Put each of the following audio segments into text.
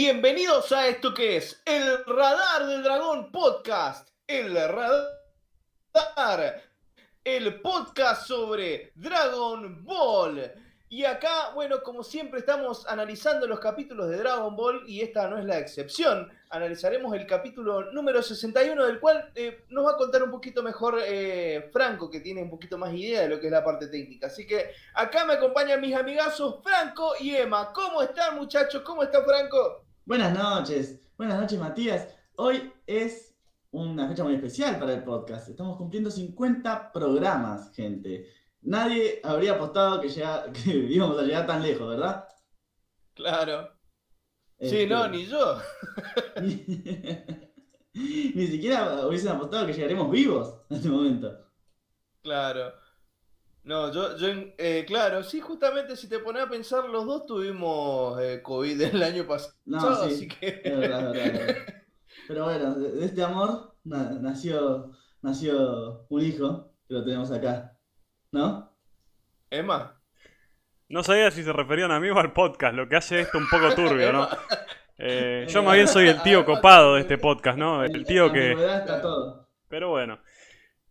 Bienvenidos a esto que es el Radar del Dragón Podcast. El Radar. El podcast sobre Dragon Ball. Y acá, bueno, como siempre estamos analizando los capítulos de Dragon Ball y esta no es la excepción. Analizaremos el capítulo número 61 del cual eh, nos va a contar un poquito mejor eh, Franco, que tiene un poquito más idea de lo que es la parte técnica. Así que acá me acompañan mis amigazos Franco y Emma. ¿Cómo están muchachos? ¿Cómo está Franco? Buenas noches, buenas noches Matías. Hoy es una fecha muy especial para el podcast. Estamos cumpliendo 50 programas, gente. Nadie habría apostado que, que íbamos a llegar tan lejos, ¿verdad? Claro. Sí, no, este, ni yo. ni siquiera hubiesen apostado que llegaremos vivos en este momento. Claro. No, yo, yo eh, claro, sí, justamente si te pones a pensar, los dos tuvimos eh, COVID el año pasado, no, sí, así que... Pero bueno, de este amor nació, nació un hijo que lo tenemos acá. ¿No? Emma. No sabía si se referían a mí o al podcast, lo que hace esto un poco turbio, ¿no? Eh, yo más bien soy el tío copado de este podcast, ¿no? El tío que... Pero bueno,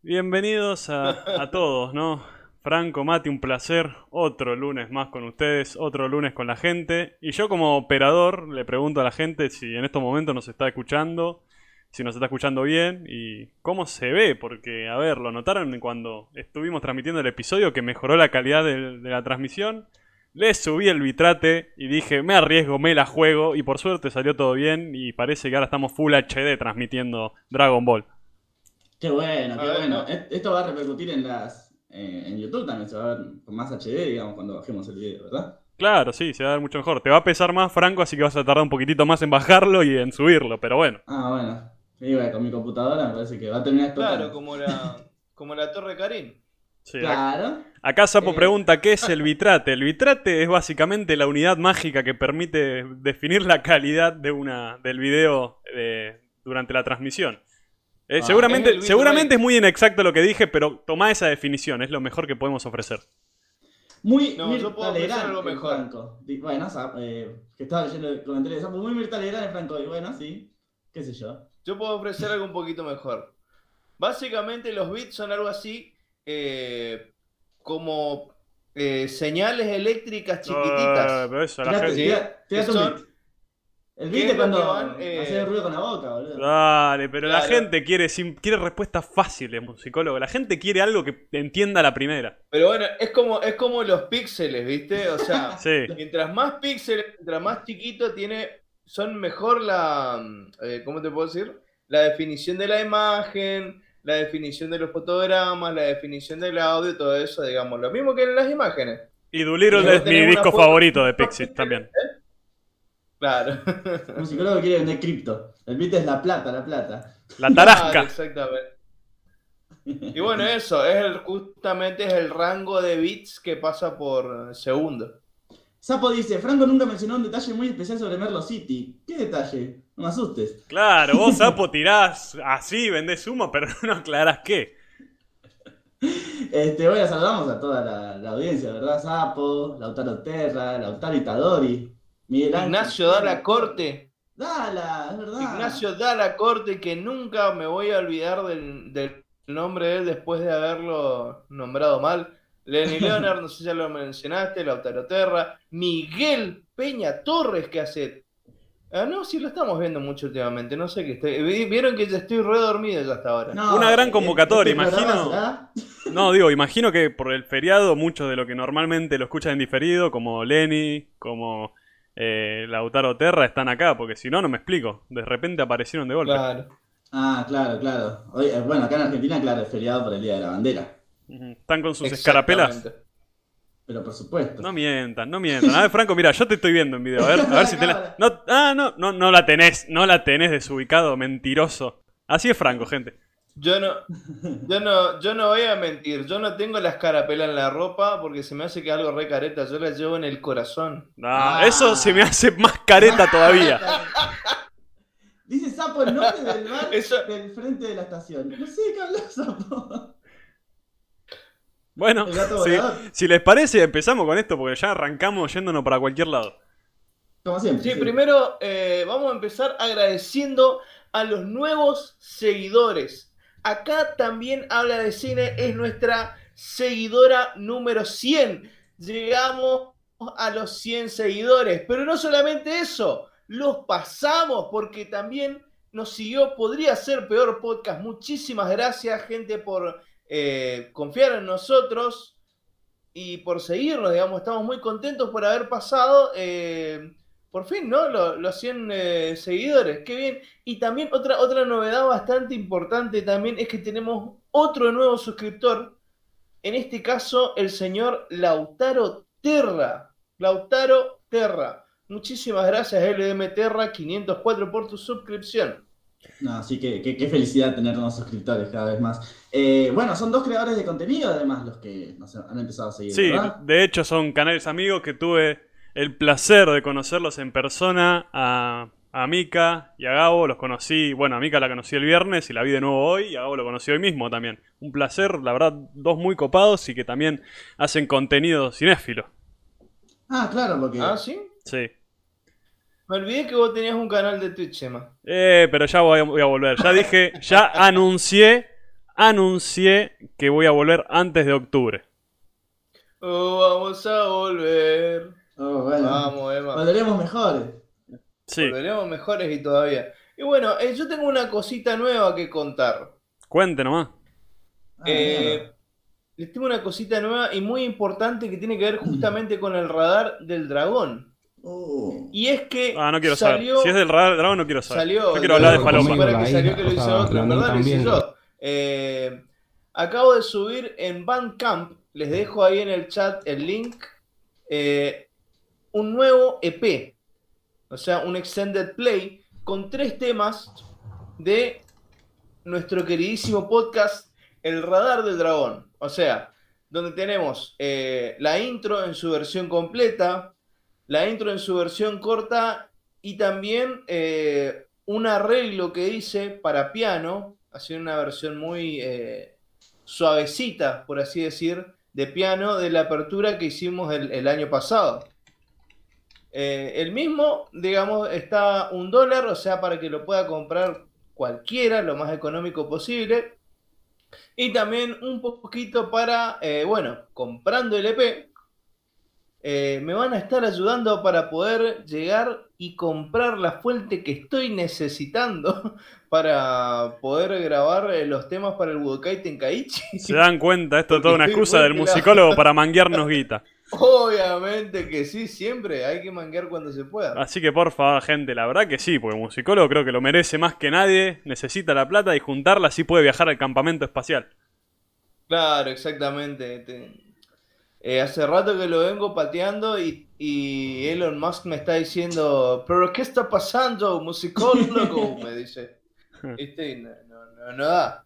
bienvenidos a, a todos, ¿no? Franco, Mati, un placer. Otro lunes más con ustedes, otro lunes con la gente. Y yo como operador le pregunto a la gente si en estos momentos nos está escuchando, si nos está escuchando bien y cómo se ve, porque, a ver, lo notaron cuando estuvimos transmitiendo el episodio que mejoró la calidad de, la transmisión. Le subí el bitrate y dije, me arriesgo, me la juego y por suerte salió todo bien y parece que ahora estamos Full HD transmitiendo Dragon Ball. Qué bueno, qué bueno. Esto va a repercutir en las eh, en YouTube también, se va a ver con más HD, digamos, cuando bajemos el video, ¿verdad? Claro, sí, se va a ver mucho mejor. Te va a pesar más, Franco, así que vas a tardar un poquitito más en bajarlo y en subirlo, pero bueno. Ah, bueno. Con mi computadora, me parece que va a terminar Claro, como la, como la Torre Karim. claro. Acá Sapo eh, pregunta qué es el bitrate. El bitrate es básicamente la unidad mágica que permite definir la calidad de una, del video eh, durante la transmisión. Eh, ah, seguramente es seguramente es muy inexacto lo que dije, pero toma esa definición, es lo mejor que podemos ofrecer. Muy no, yo puedo ofrecer algo mejor. Franco. Bueno, que estaba leyendo el comentario de Sapo, muy Mirta Legrand Franco, y bueno, sí, qué sé yo. Yo puedo ofrecer algo un poquito mejor. Básicamente los bits son algo así eh, como eh, señales eléctricas chiquititas. pero eso, la gente... El bit es cuando eh... hace ruido con la boca, boludo. Dale, pero la gente quiere, quiere respuestas fáciles, musicólogo. La gente quiere algo que entienda la primera. Pero bueno, es como, es como los píxeles, ¿viste? O sea, mientras más píxeles, mientras más chiquito tiene son mejor la, eh, ¿cómo te puedo decir? La definición de la imagen, la definición de los fotogramas, la definición del audio, todo eso, digamos, lo mismo que en las imágenes. Y Doolittle es mi disco favorito de Pixie también. ¿Eh? Claro. Un psicólogo quiere vender cripto. El bit es la plata, la plata. La tarasca. exactamente. Y bueno, eso, es el, justamente es el rango de bits que pasa por segundo. Sapo dice, Franco nunca mencionó un detalle muy especial sobre Merlo City. ¿Qué detalle? No me asustes. Claro, vos Sapo tirás así, vendés humo, pero no aclarás qué. Este, bueno, saludamos a toda la, audiencia, ¿verdad? Sapo, Lautaro Terra, Lautaro Itadori, Miguel Ignacio da la corte. Dala, es verdad. Ignacio da la corte, que nunca me voy a olvidar del, del nombre de él después de haberlo nombrado mal. Lenny Leonard, no sé si ya lo mencionaste, Lautaro Terra, Miguel Peña Torres, que hace. Ah, no, sí lo estamos viendo mucho últimamente, no sé qué estoy. Vieron que ya estoy re dormido ya hasta ahora. Una gran convocatoria, imagino. No, digo, imagino que por el feriado, muchos de lo que normalmente lo escuchan en diferido, como Lenny, como eh, Lautaro Terra, están acá, porque si no, no me explico. De repente aparecieron de golpe. Claro. Ah, claro, claro. Hoy, eh, bueno, acá en Argentina, claro, es feriado por el Día de la Bandera. Están con sus escarapelas. Pero por supuesto. No mientan, no mientan. A ver, Franco, mira, yo te estoy viendo en video. A ver, a ver si te la. No, ah, no, no, no la tenés, no la tenés desubicado, mentiroso. Así es Franco, gente. Yo no, yo no, yo no voy a mentir. Yo no tengo la escarapela en la ropa porque se me hace que algo re careta. Yo la llevo en el corazón. Ah, eso se me hace más careta todavía. Dice Sapo el nombre del bar del frente de la estación. No sé qué habla Sapo. Bueno, si les parece, empezamos con esto porque ya arrancamos yéndonos para cualquier lado. Como siempre. Sí, primero eh, vamos a empezar agradeciendo a los nuevos seguidores. Acá también habla de cine, es nuestra seguidora número 100. Llegamos a los 100 seguidores, pero no solamente eso, los pasamos porque también nos siguió Podría ser peor podcast. Muchísimas gracias, gente, por eh, confiar en nosotros y por seguirnos, digamos. Estamos muy contentos por haber pasado, eh, por fin, ¿no? Los, 100 eh, seguidores. Qué bien. Y también otra, otra novedad bastante importante también es que tenemos otro nuevo suscriptor. En este caso, el señor Lautaro Terra. Lautaro Terra. Muchísimas gracias, LDM Terra 504 por tu suscripción. No, así que qué felicidad tener nuevos suscriptores cada vez más. Eh, bueno, son dos creadores de contenido además los que han empezado a seguir. Sí, de hecho son canales amigos que tuve el placer de conocerlos en persona a, a Mika y a Gabo. Los conocí, bueno, a Mika la conocí el viernes y la vi de nuevo hoy y a Gabo lo conocí hoy mismo también. Un placer, la verdad, dos muy copados y que también hacen contenido cinéfilo. Ah, claro, porque... Ah, sí. Sí. Me olvidé que vos tenías un canal de Twitch, Emma. Eh, pero ya voy a, volver. Ya dije, ya anuncié, anuncié que voy a volver antes de octubre. Oh, vamos a volver. Oh, bueno. Vamos, Emma. Volveremos mejores. Sí. Volveremos mejores y todavía. Y bueno, eh, yo tengo una cosita nueva que contar. Cuente nomás. Ah, eh, les tengo una cosita nueva y muy importante que tiene que ver justamente con el radar del dragón. Oh. Y es que. Ah, no quiero saber. Si es del dragón, no quiero saber. Salió, yo quiero hablar de Paloma. Para que salió que lo hizo otro, en verdad lo hice yo. Eh, acabo de subir en Bandcamp, les dejo ahí en el chat el link, eh, un nuevo EP. O sea, un extended play con tres temas de nuestro queridísimo podcast El Radar del Dragón. O sea, donde tenemos eh, la intro en su versión completa, la intro en su versión corta y también eh, un arreglo que hice para piano, haciendo una versión muy eh, suavecita, por así decir, de piano de la apertura que hicimos el, año pasado. Eh, el mismo, digamos, está un dólar, o sea, para que lo pueda comprar cualquiera, lo más económico posible. Y también un poquito para, bueno, comprando el EP, eh, me van a estar ayudando para poder llegar y comprar la fuente que estoy necesitando para poder grabar eh, los temas para el Budokai Tenkaichi. Se dan cuenta, esto es toda una excusa del musicólogo para manguearnos guita. Obviamente que sí, siempre hay que manguear cuando se pueda. Así que por favor, gente, la verdad que sí, porque el musicólogo creo que lo merece más que nadie, necesita la plata y juntarla así puede viajar al campamento espacial. Claro, exactamente. Eh, hace rato que lo vengo pateando y, Elon Musk me está diciendo, pero ¿qué está pasando, musicólogo? me dice. ¿Viste? No, no, no, da.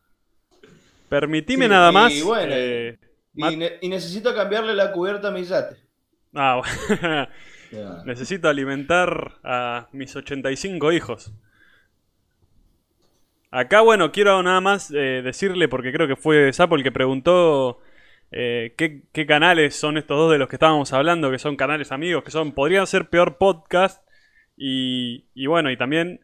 Permitime nada más. Y bueno, eh, y, necesito cambiarle la cubierta a mi yate. Ah, bueno. Necesito alimentar a mis 85 hijos. Acá, bueno, quiero nada más eh, decirle, porque creo que fue Sapo el que preguntó eh, ¿qué, canales son estos dos de los que estábamos hablando, que son canales amigos, que son, podrían ser peor podcast. Y, bueno, y también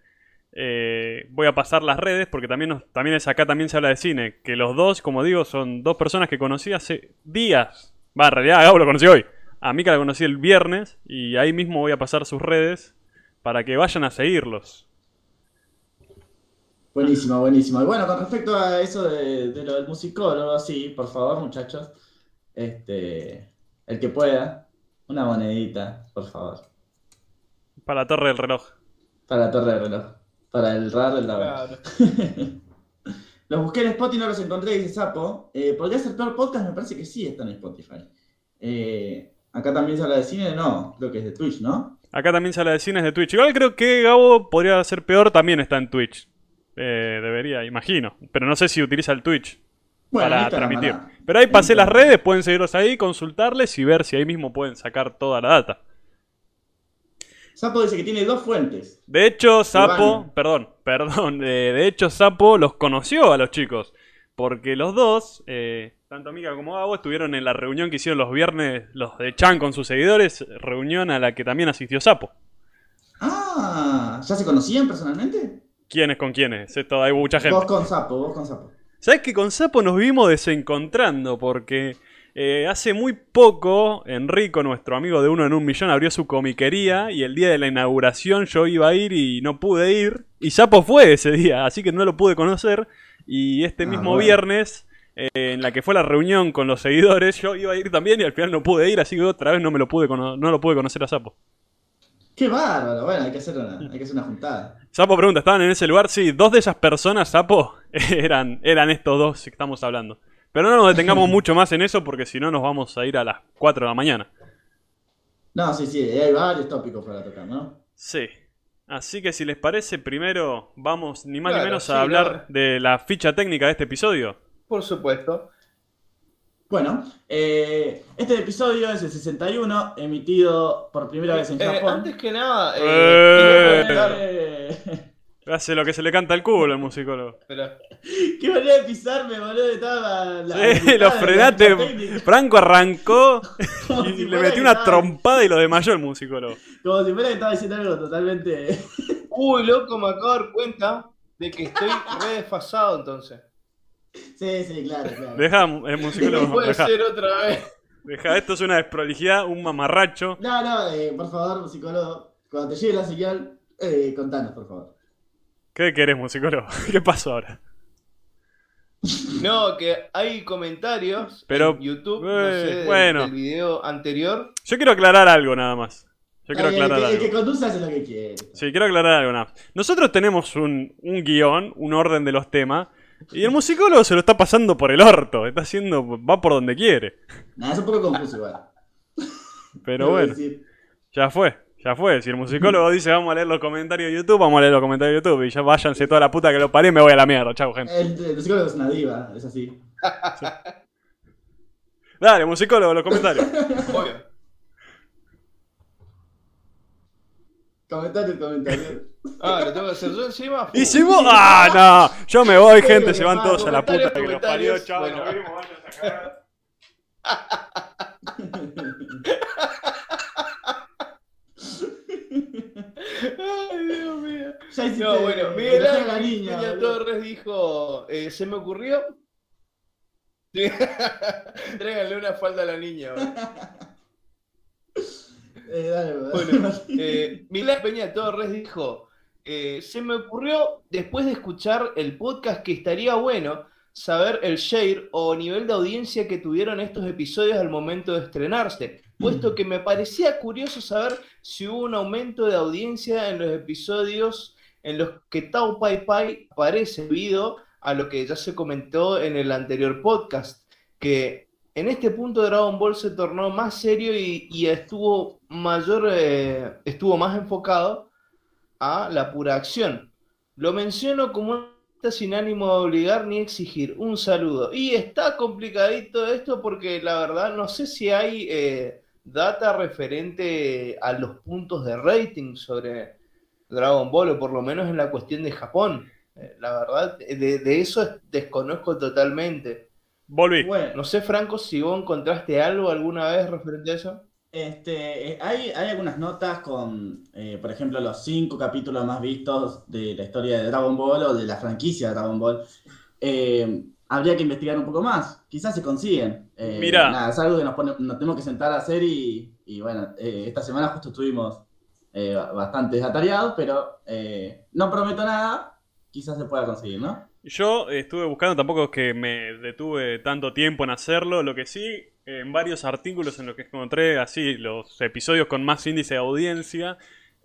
eh, voy a pasar las redes, porque también, también es acá también se habla de cine, que los dos, como digo, son dos personas que conocí hace días. Va, en realidad Gabo lo conocí hoy. A Mika la conocí el viernes y ahí mismo voy a pasar sus redes para que vayan a seguirlos. Buenísimo, buenísimo. Y bueno, con respecto a eso de, lo del musicólogo, sí, por favor, muchachos, este, el que pueda, una monedita, por favor. Para la torre del reloj. Para la torre del reloj. Para el RAR del claro. los busqué en Spotify y no los encontré, dice Sapo. Eh, ¿Podría ser peor podcast? Me parece que sí está en Spotify. Eh, acá también se habla de cine, no, creo que es de Twitch, ¿no? Acá también se habla de cine, es de Twitch. Igual creo que Gabo podría ser peor, también está en Twitch. Eh, debería, imagino. Pero no sé si utiliza el Twitch para transmitir. Pero ahí pasé las redes, pueden seguirlos ahí, consultarles y ver si ahí mismo pueden sacar toda la data. Sapo dice que tiene dos fuentes. De hecho, Sapo, perdón, perdón, de hecho Sapo los conoció a los chicos. Porque los dos, eh, tanto Mika como Gabo, estuvieron en la reunión que hicieron los viernes los de Chan con sus seguidores, reunión a la que también asistió Sapo. Ah, ¿ya se conocían personalmente? ¿Quiénes con quiénes? Esto, hay mucha gente. Vos con Sapo, vos con Sapo. ¿Sabes que con Sapo nos vimos desencontrando? Porque eh, hace muy poco Enrico, nuestro amigo de uno en un millón, abrió su comiquería y el día de la inauguración yo iba a ir y no pude ir. Y Sapo fue ese día, así que no lo pude conocer. Y este ah, mismo viernes, eh, en la que fue la reunión con los seguidores, yo iba a ir también y al final no pude ir, así que otra vez no me lo pude, no lo pude conocer a Sapo. Qué bárbaro, bueno, hay que hacer una, hay que hacer una juntada. Sapo pregunta, ¿estaban en ese lugar? Sí, dos de esas personas, Sapo, eran, eran estos dos que estamos hablando. Pero no nos detengamos mucho más en eso porque si no nos vamos a ir a las 4 de la mañana. No, sí, sí, hay varios tópicos para tocar, ¿no? Sí. Así que si les parece, primero vamos ni más ni menos a hablar de la ficha técnica de este episodio. Por supuesto. Bueno, eh, este episodio es el 61, emitido por primera vez en eh, Japón. antes que nada, eh, Hace lo que se le canta al culo al musicólogo. Qué manera de pisarme, boludo. Estaba la, sí, lo frenaste. Franco arrancó y le metió una trompada y lo desmayó el musicólogo. Como si fuera que estaba diciendo algo totalmente. Uy, loco, me acabo de dar cuenta de que estoy re desfasado entonces. Sí, sí, claro, claro. Deja el musicólogo. No puede ser otra vez. Deja, esto es una desprolijidad, un mamarracho. No, no, eh, por favor, musicólogo. Cuando te llegue la señal, eh, contanos, por favor. ¿Qué querés, musicólogo? ¿Qué pasó ahora? No, que hay comentarios en YouTube eh, bueno. del video anterior. Yo quiero aclarar algo nada más. Yo quiero aclarar algo. El que conduce hace lo que quiere. Sí, quiero aclarar algo nada. Nosotros tenemos un, un guion, un orden de los temas. Y el musicólogo se lo está pasando por el orto. Está haciendo. va por donde quiere. Nada, es un poco confuso igual. Pero bueno. Ya fue. Ya fue. Si el musicólogo dice vamos a leer los comentarios de YouTube, vamos a leer los comentarios de YouTube. Y ya váyanse toda la puta que lo paré y me voy a la mierda. Chau, gente. El, musicólogo es una diva, es así. Dale, musicólogo, los comentarios. Obvio. Comentarios, comentarios. Ah, ¿lo tengo que hacer yo encima? ¿Y si vos? ¡Ah, no! Yo me voy, gente, se van todos a la puta que los parió. Chao, bueno. nos vemos, Ay, Dios mío. no, bueno, Miguel Ángel Torres dijo, eh, se me ocurrió... Tráiganle una falda a la niña. Eh, dale, bueno, eh, Milán Peña Torres dijo, eh, se me ocurrió después de escuchar el podcast que estaría bueno saber el share o nivel de audiencia que tuvieron estos episodios al momento de estrenarse, puesto que me parecía curioso saber si hubo un aumento de audiencia en los episodios en los que Tao Pai Pai aparece debido a lo que ya se comentó en el anterior podcast, que en este punto Dragon Ball se tornó más serio y, estuvo mayor, eh, estuvo más enfocado a la pura acción. Lo menciono como sin ánimo de obligar ni exigir. Un saludo. Y está complicadito esto porque la verdad no sé si hay eh, data referente a los puntos de rating sobre Dragon Ball, o por lo menos en la cuestión de Japón. Eh, la verdad, de eso desconozco totalmente. Volví. Bueno, no sé, Franco, si vos encontraste algo alguna vez referente a eso. Este, eh, hay, hay algunas notas con, eh, por ejemplo, los cinco capítulos más vistos de la historia de Dragon Ball o de la franquicia de Dragon Ball. Eh, habría que investigar un poco más. Quizás se consiguen. Mira. es algo que nos, nos, tenemos que sentar a hacer y, y bueno, esta semana justo estuvimos bastante atareados, pero no prometo nada. Quizás se pueda conseguir, ¿no? Yo estuve buscando, tampoco es que me detuve tanto tiempo en hacerlo, lo que sí, en varios artículos en los que encontré así los episodios con más índice de audiencia,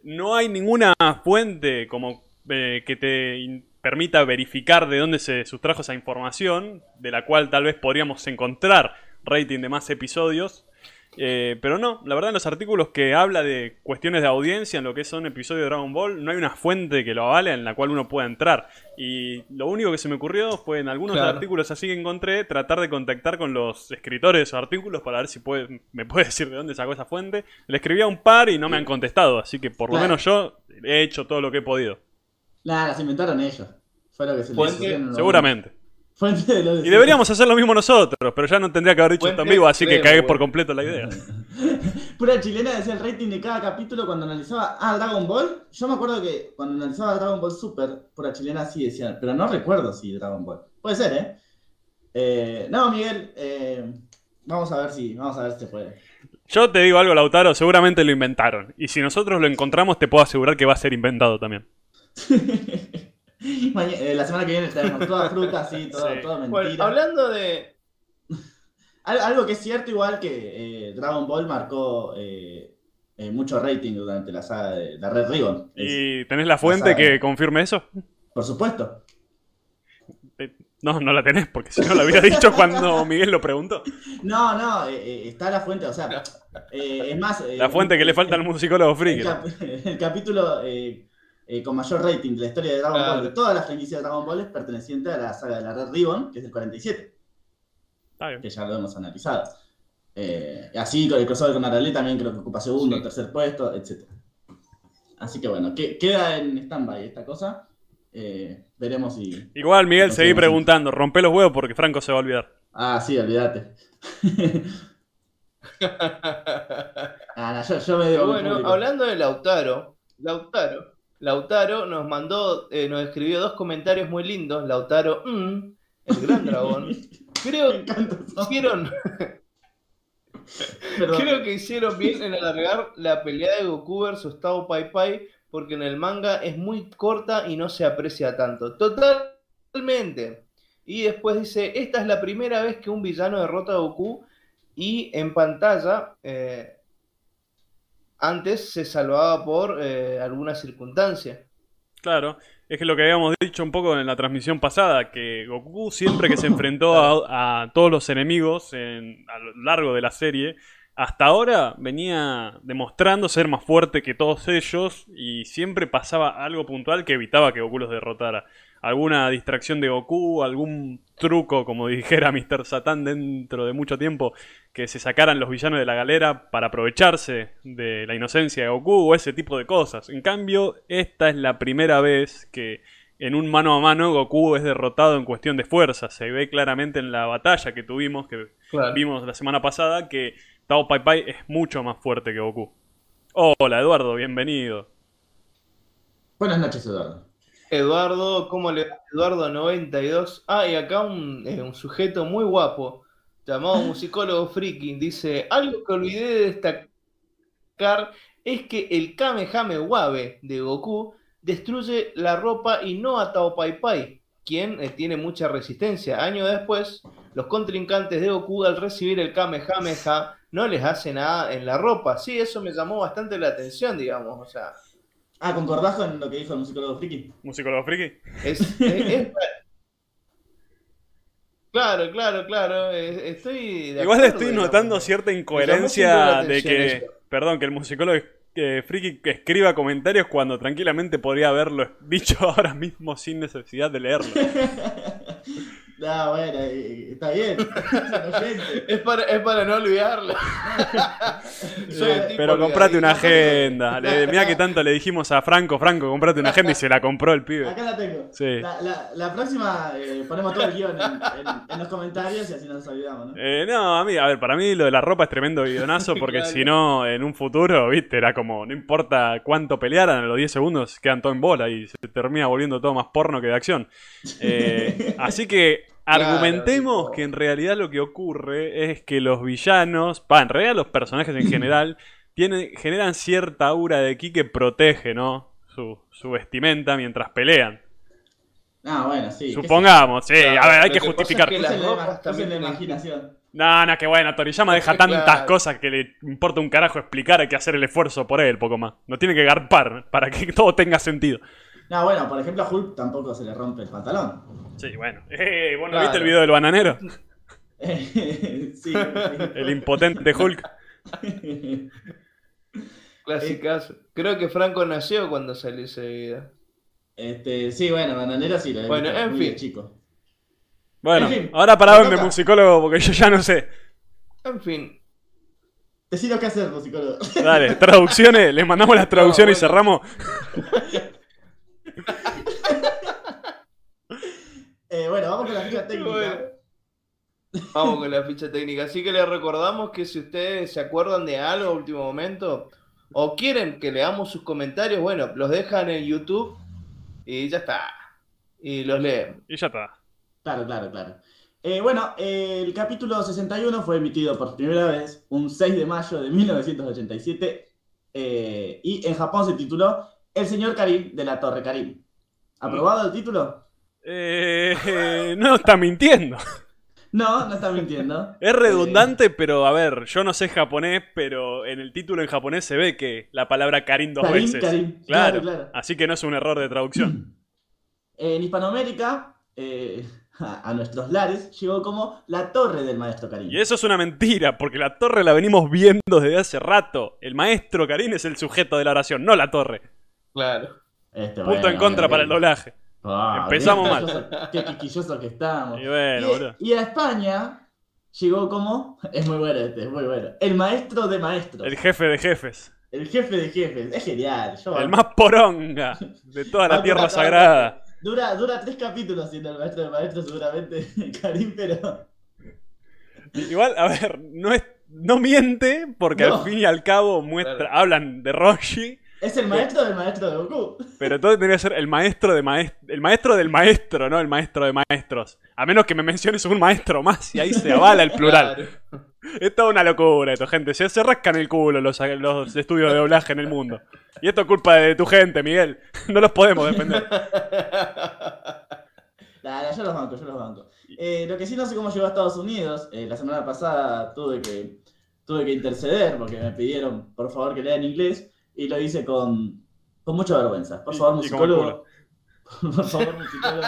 no hay ninguna fuente como eh, que te permita verificar de dónde se sustrajo esa información, de la cual tal vez podríamos encontrar rating de más episodios. Eh, pero no, la verdad en los artículos que habla de cuestiones de audiencia en lo que son episodios de Dragon Ball, no hay una fuente que lo avale en la cual uno pueda entrar. Y lo único que se me ocurrió fue en algunos artículos así que encontré, tratar de contactar con los escritores de esos artículos para ver si puede, me puede decir de dónde sacó esa fuente. Le escribí a un par y no me han contestado, así que por lo menos yo he hecho todo lo que he podido. Nada, las inventaron ellos. Fue lo que se les Seguramente. Y deberíamos hacer lo mismo nosotros, pero ya no tendría que haber dicho esto en vivo, así que cagué por completo la idea. Pura chilena decía el rating de cada capítulo cuando analizaba ah, Dragon Ball. Yo me acuerdo que cuando analizaba Dragon Ball Super, pura chilena sí decía, pero no recuerdo si Dragon Ball. Puede ser, ¿eh? eh no, Miguel, eh, vamos a ver si, vamos a ver si se puede. Yo te digo algo, Lautaro, seguramente lo inventaron. Y si nosotros lo encontramos, te puedo asegurar que va a ser inventado también. Eh, la semana que viene tenemos toda fruta, sí, todo, mentira. Bueno, hablando de. Algo que es cierto, igual que eh, Dragon Ball marcó eh, mucho rating durante la saga de la Red Ribbon. ¿Y tenés la fuente que confirme eso? Por supuesto. No, no la tenés, porque si no lo había dicho cuando Miguel lo preguntó. No, no, está la fuente, o sea, es más... la fuente que le falta al musicólogo friki. el capítulo eh, con mayor rating de la historia de Dragon Ball, de todas las franquicias de Dragon Ball, es perteneciente a la saga de la Red Ribbon, que es el 47. Que ya lo hemos analizado. Eh, así con el crossover con Arale también creo que ocupa segundo, tercer puesto, etc. Así que bueno, queda en stand-by esta cosa. Eh, veremos si. Igual, Miguel, seguí preguntando. Rompe los huevos porque Franco se va a olvidar. Ah, sí, olvídate. ah, yo, me digo bueno, hablando de Lautaro, Lautaro Lautaro nos mandó, eh, nos escribió dos comentarios muy lindos. Lautaro, mm, el gran dragón. Creo que hicieron. Creo que hicieron bien en alargar la pelea de Goku versus Tao Pai Pai, porque en el manga es muy corta y no se aprecia tanto. Totalmente. Y después dice: Esta es la primera vez que un villano derrota a Goku. Y en pantalla eh, antes se salvaba por eh, alguna circunstancia. Claro, es que lo que habíamos dicho un poco en la transmisión pasada, que Goku siempre que se enfrentó a, todos los enemigos a lo largo de la serie, hasta ahora venía demostrando ser más fuerte que todos ellos y siempre pasaba algo puntual que evitaba que Goku los derrotara alguna distracción de Goku, algún truco, como dijera Mr. Satan dentro de mucho tiempo, que se sacaran los villanos de la galera para aprovecharse de la inocencia de Goku o ese tipo de cosas. En cambio, esta es la primera vez que en un mano a mano Goku es derrotado en cuestión de fuerza. Se ve claramente en la batalla que tuvimos, que vimos la semana pasada, que Tao Pai Pai es mucho más fuerte que Goku. Hola Eduardo, bienvenido. Buenas noches Eduardo. Eduardo, ¿cómo le va? Eduardo92. Ah, y acá un, eh, un, sujeto muy guapo, llamado musicólogo friki, dice, algo que olvidé de destacar es que el Kamehame Wabe de Goku destruye la ropa y no a Tao Pai Pai, quien eh, tiene mucha resistencia. Años después, los contrincantes de Goku al recibir el Kamehameha no les hace nada en la ropa. Sí, eso me llamó bastante la atención, digamos, o sea... Ah, ¿concordás con lo que dijo el musicólogo friki? ¿Musicólogo friki? Es, Claro, claro, claro. Estoy Igual estoy notando cierta incoherencia de que, perdón, que el musicólogo eh, friki escriba comentarios cuando tranquilamente podría haberlo dicho ahora mismo sin necesidad de leerlo. No, bueno, está bien. es, para, es para no olvidarlo. pero comprate una agenda. mira que tanto le dijimos a Franco, Franco, comprate una agenda y se la compró el pibe. Acá la tengo. Sí. La, próxima eh, ponemos todo el guion en, los comentarios y así nos olvidamos, ¿no? Eh, no, a mí, a ver, para mí lo de la ropa es tremendo guionazo porque si no, en un futuro, viste, era como, no importa cuánto pelearan, a los 10 segundos quedan todo en bola y se termina volviendo todo más porno que de acción. Eh, así que Argumentemos que en realidad lo que ocurre es que los villanos, en realidad los personajes en general, tienen, generan cierta aura de ki que protege, ¿no? Su, vestimenta mientras pelean. Ah, bueno, sí. Supongamos, sí, a ver, hay que, justificar. Que la imaginación. No, no, que bueno, Toriyama deja tantas cosas que le importa un carajo explicar, hay que hacer el esfuerzo por él, poco más. No tiene que garpar para que todo tenga sentido. No, bueno, por ejemplo a Hulk tampoco se le rompe el pantalón. Sí, bueno. Eh, ¿Vos no viste el video del bananero? sí. El impotente Hulk. Clásicas. Creo que Franco nació cuando salió ese video. Este, sí, bueno, bananero sí lo Bueno, en fin. Chico. Bueno, ahora parabenme musicólogo porque yo ya no sé. En fin. Decido qué hacer, musicólogo. Dale, traducciones, les mandamos las traducciones y cerramos. Eh, bueno, vamos con la ficha técnica. Vamos con la ficha técnica. Así que les recordamos que si ustedes se acuerdan de algo a último momento o quieren que leamos sus comentarios, bueno, los dejan en YouTube y ya está. Y los leen. Y ya está. Claro, claro, claro. Eh, bueno, el capítulo 61 fue emitido por primera vez un 6 de mayo de 1987 eh, y en Japón se tituló El señor Karim de la Torre Karim. ¿Aprobado el título? Eh, no está mintiendo. No, no está mintiendo. Es redundante, pero a ver, yo no sé japonés, pero en el título en japonés se ve que la palabra Karim dos veces. Karim. Claro, claro, Así que no es un error de traducción. En Hispanoamérica, eh, a nuestros lares, llegó como la torre del maestro Karim. Y eso es una mentira, porque la torre la venimos viendo desde hace rato. El maestro Karim es el sujeto de la oración, no la torre. Claro. Este, Punto en contra para el doblaje. Ah, Empezamos mal. Qué quisquillosos que estamos. Y, a España llegó como. Es muy bueno este, es muy bueno. El maestro de maestros. El jefe de jefes. El jefe de jefes. Es genial. el más poronga de toda la tierra sagrada. Dura, dura tres capítulos siendo el maestro de maestros, seguramente, Karim, pero. Igual, a ver, no es. No miente, porque al fin y al cabo muestra, hablan de Roshi es el maestro del maestro de Goku. Pero todo tendría que ser el maestro de maestro. El maestro del maestro, ¿no? El maestro de maestros. A menos que me menciones un maestro más y ahí se avala el plural. Es toda una locura esto, gente. Se, se rascan el culo los, los estudios de doblaje en el mundo. Y esto es culpa de tu gente, Miguel. No los podemos defender. Dale, yo los banco, yo los banco. Eh, lo que sí no sé cómo llegó a Estados Unidos. Eh, la semana pasada tuve que, tuve que interceder porque me pidieron, por favor, que lea en inglés y lo hice con, con mucha vergüenza. Por favor, musicólogo. Por favor, musicólogo.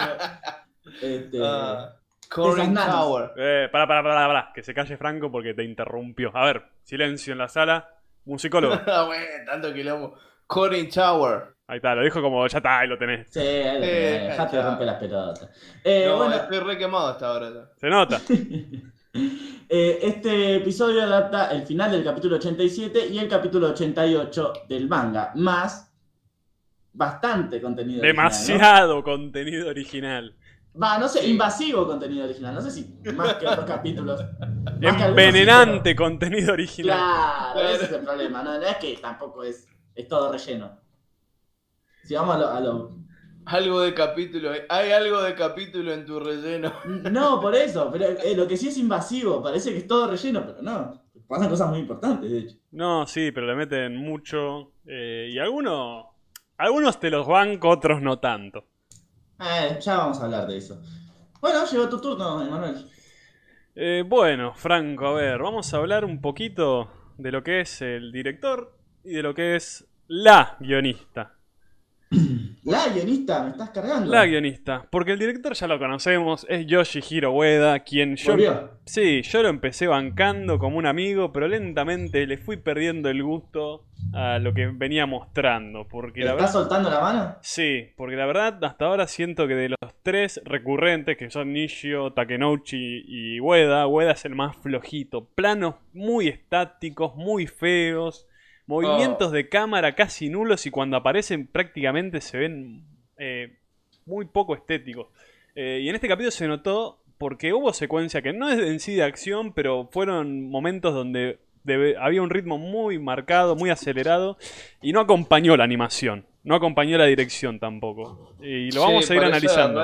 Este, uh, Tower. Eh, para, para, para, para, que se calle Franco porque te interrumpió. A ver, silencio en la sala. Musicólogo. Ah, bueno, tanto quilombo. Corin Tower. Ahí está, lo dijo como ya está, ahí lo tenés. Sí, ahí lo tenés. Dejate de romper las pelotas. Eh, no, bueno. estoy re quemado hasta ahora. Se nota. Eh, este episodio adapta el final del capítulo 87 y el capítulo 88 del manga, más bastante contenido Demasiado contenido original. Va, no sé, invasivo contenido original. No sé si más que otros capítulos. Envenenante contenido original. Claro, ese es el problema. No, es que tampoco es, es todo relleno. Si vamos a lo algo de capítulo, hay algo de capítulo en tu relleno. No, por eso, pero eh, lo que sí es invasivo, parece que es todo relleno, pero no. Pasan cosas muy importantes, de hecho. No, sí, pero le meten mucho. Eh, y algunos. Algunos te los banco, otros no tanto. Eh, ya vamos a hablar de eso. Bueno, llegó tu turno, Emanuel. Eh, bueno, Franco, a ver, vamos a hablar un poquito de lo que es el director y de lo que es la guionista. La guionista, me estás cargando. La guionista, porque el director ya lo conocemos, es Yoshihiro Ueda, quien yo... Sí, yo lo empecé bancando como un amigo, pero lentamente le fui perdiendo el gusto a lo que venía mostrando. Porque la ¿Estás soltando la mano? Sí, porque la verdad hasta ahora siento que de los tres recurrentes, que son Nishio, Takenouchi y Ueda, Ueda es el más flojito. Planos muy estáticos, muy feos Movimientos oh. de cámara casi nulos y cuando aparecen prácticamente se ven eh, muy poco estéticos. Eh, y en este capítulo se notó porque hubo secuencia que no es en sí de acción, pero fueron momentos donde había un ritmo muy marcado, muy acelerado y no acompañó la animación, no acompañó la dirección tampoco. Y lo vamos a ir analizando.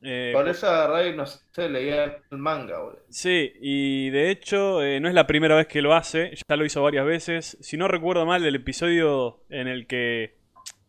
Eh, Por eso agarré no sé, leía el manga, boludo. Sí, y de hecho eh, no es la primera vez que lo hace, ya lo hizo varias veces. Si no recuerdo mal, el episodio en el que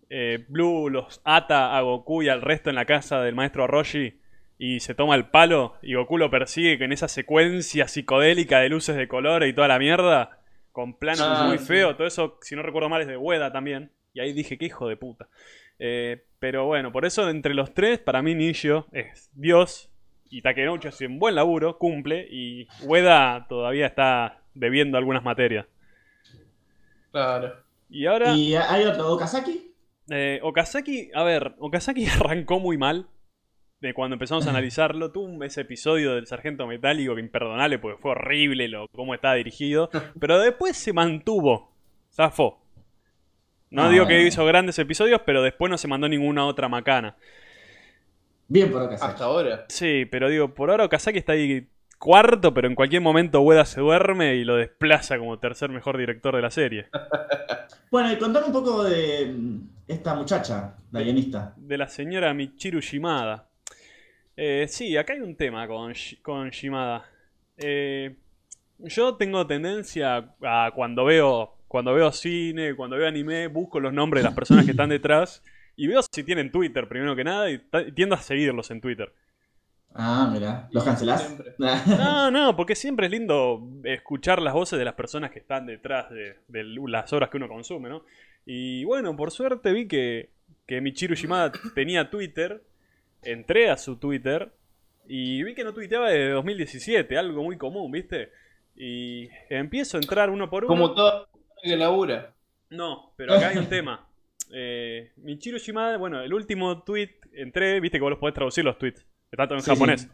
eh, Blue los ata a Goku y al resto en la casa del maestro Roshi y se toma el palo y Goku lo persigue con esa secuencia psicodélica de luces de colores y toda la mierda, con planos ah, muy feos, todo eso, si no recuerdo mal, es de Ueda también. Y ahí dije, qué hijo de puta. Eh, pero bueno, por eso entre los tres, para mí Nishio es Dios. Y Takenouchi hace un buen laburo, cumple. Y Ueda todavía está debiendo algunas materias. Claro. Y ahora. ¿Y hay otro? ¿Okazaki? Eh, Okazaki, a ver, Okazaki arrancó muy mal. De cuando empezamos a analizarlo, tuvo ese episodio del Sargento Metálico que imperdonable porque fue horrible lo, cómo estaba dirigido. Pero después se mantuvo. Zafó. No digo que ah. hizo grandes episodios, pero después no se mandó ninguna otra macana. Bien por Okazaki. Hasta ahora. Sí, pero digo, por ahora Okazaki está ahí cuarto, pero en cualquier momento Ueda se duerme y lo desplaza como tercer mejor director de la serie. bueno, y contame un poco de mm, esta muchacha, la guionista. De la señora Michiru Shimada. Eh, sí, acá hay un tema con, con Shimada. Eh, yo tengo tendencia a cuando veo, cuando veo cine, cuando veo anime, busco los nombres de las personas que están detrás y veo si tienen Twitter primero que nada y tiendo a seguirlos en Twitter. Ah, mira, ¿los cancelás? No, no, porque siempre es lindo escuchar las voces de las personas que están detrás de, las obras que uno consume, ¿no? Y bueno, por suerte vi que, que Michiru Shimada tenía Twitter, entré a su Twitter y vi que no tuiteaba desde 2017, algo muy común, ¿viste? Y empiezo a entrar uno por uno. Como todo que labura. No, pero acá hay un tema. Eh, Michiru Shimada, bueno, el último tweet, entré, viste que vos los podés traducir los tweets. Está todo en japonés.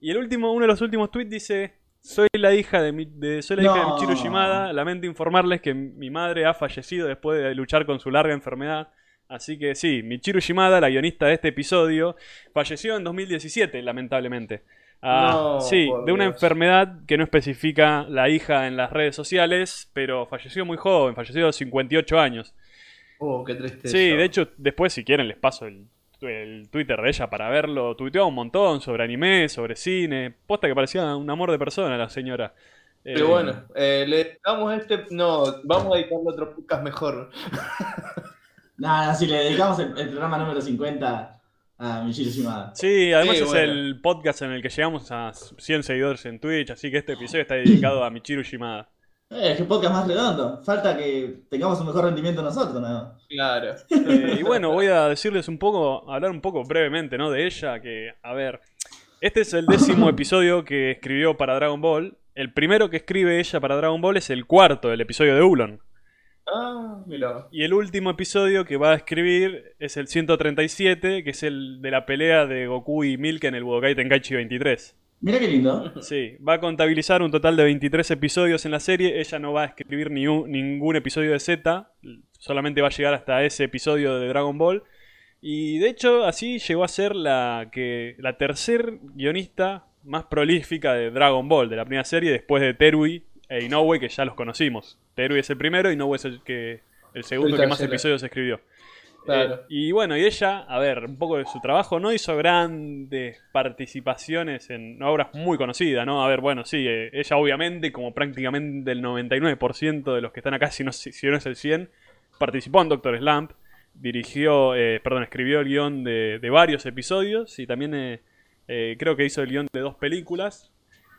Y el último, uno de los últimos tweets dice: Soy la hija de, de soy la hija de Michiru Shimada. Lamento informarles que mi madre ha fallecido después de luchar con su larga enfermedad. Así que sí, Michiru Shimada, la guionista de este episodio, falleció en 2017, lamentablemente. Ah, sí, de una enfermedad que no especifica la hija en las redes sociales, pero falleció muy joven, falleció a los 58 años. Oh, qué tristeza. Sí, de hecho, después si quieren les paso el el Twitter de ella para verlo. Tuiteaba un montón sobre anime, sobre cine. Posta que parecía un amor de persona la señora. Pero eh, bueno, eh, le damos este. No, vamos a dedicarle otro podcast mejor. Nada, si le dedicamos el, programa número 50 a Michiru Shimada. Sí, además es el podcast en el que llegamos a 100 seguidores en Twitch, así que este episodio está dedicado a Michiru Shimada. Eh, es que podcast más redondo. Falta que tengamos un mejor rendimiento nosotros, ¿no? Claro. Eh, y bueno, voy a decirles un poco, hablar un poco brevemente, ¿no? De ella, que, a ver, este es el décimo episodio que escribió para Dragon Ball. El primero que escribe ella para Dragon Ball es el cuarto, el episodio de Ulon. Ah, mira. Y el último episodio que va a escribir es el 137, que es el de la pelea de Goku y Milk en el Budokai Tenkaichi 23. Mira qué lindo. Sí, va a contabilizar un total de 23 episodios en la serie. Ella no va a escribir ni ningún episodio de Z, solamente va a llegar hasta ese episodio de Dragon Ball. Y de hecho, así llegó a ser la, que, la tercer guionista más prolífica de Dragon Ball, de la primera serie, después de Terui e Inoue, que ya los conocimos. Terui es el primero, Inoue es el, que, el segundo que más episodios escribió. Eh, y bueno, y ella, a ver, un poco de su trabajo, no hizo grandes participaciones en obras muy conocidas, ¿no? A ver, bueno, sí, eh, ella obviamente, como prácticamente el 99% de los que están acá, si no, si no es el 100, participó en Doctor Slump, dirigió, eh, perdón, escribió el guion de, varios episodios y también creo que hizo el guion de dos películas.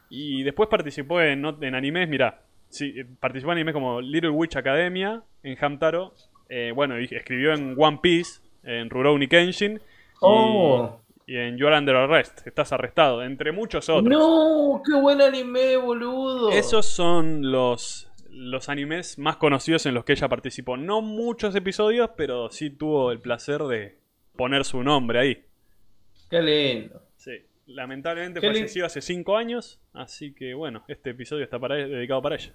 Y después participó en, en animes, mira, sí, participó en animes como Little Witch Academia, en Hamtaro, eh, bueno, escribió en One Piece, en Rurouni Kenshin. Oh. Y, en You're Under Arrest, estás arrestado, entre muchos otros. ¡No! ¡Qué buen anime, boludo! Esos son los, los animes más conocidos en los que ella participó. No muchos episodios, pero sí tuvo el placer de poner su nombre ahí. ¡Qué lindo! Lamentablemente falleció hace 5 años, así que bueno, este episodio está dedicado para ella.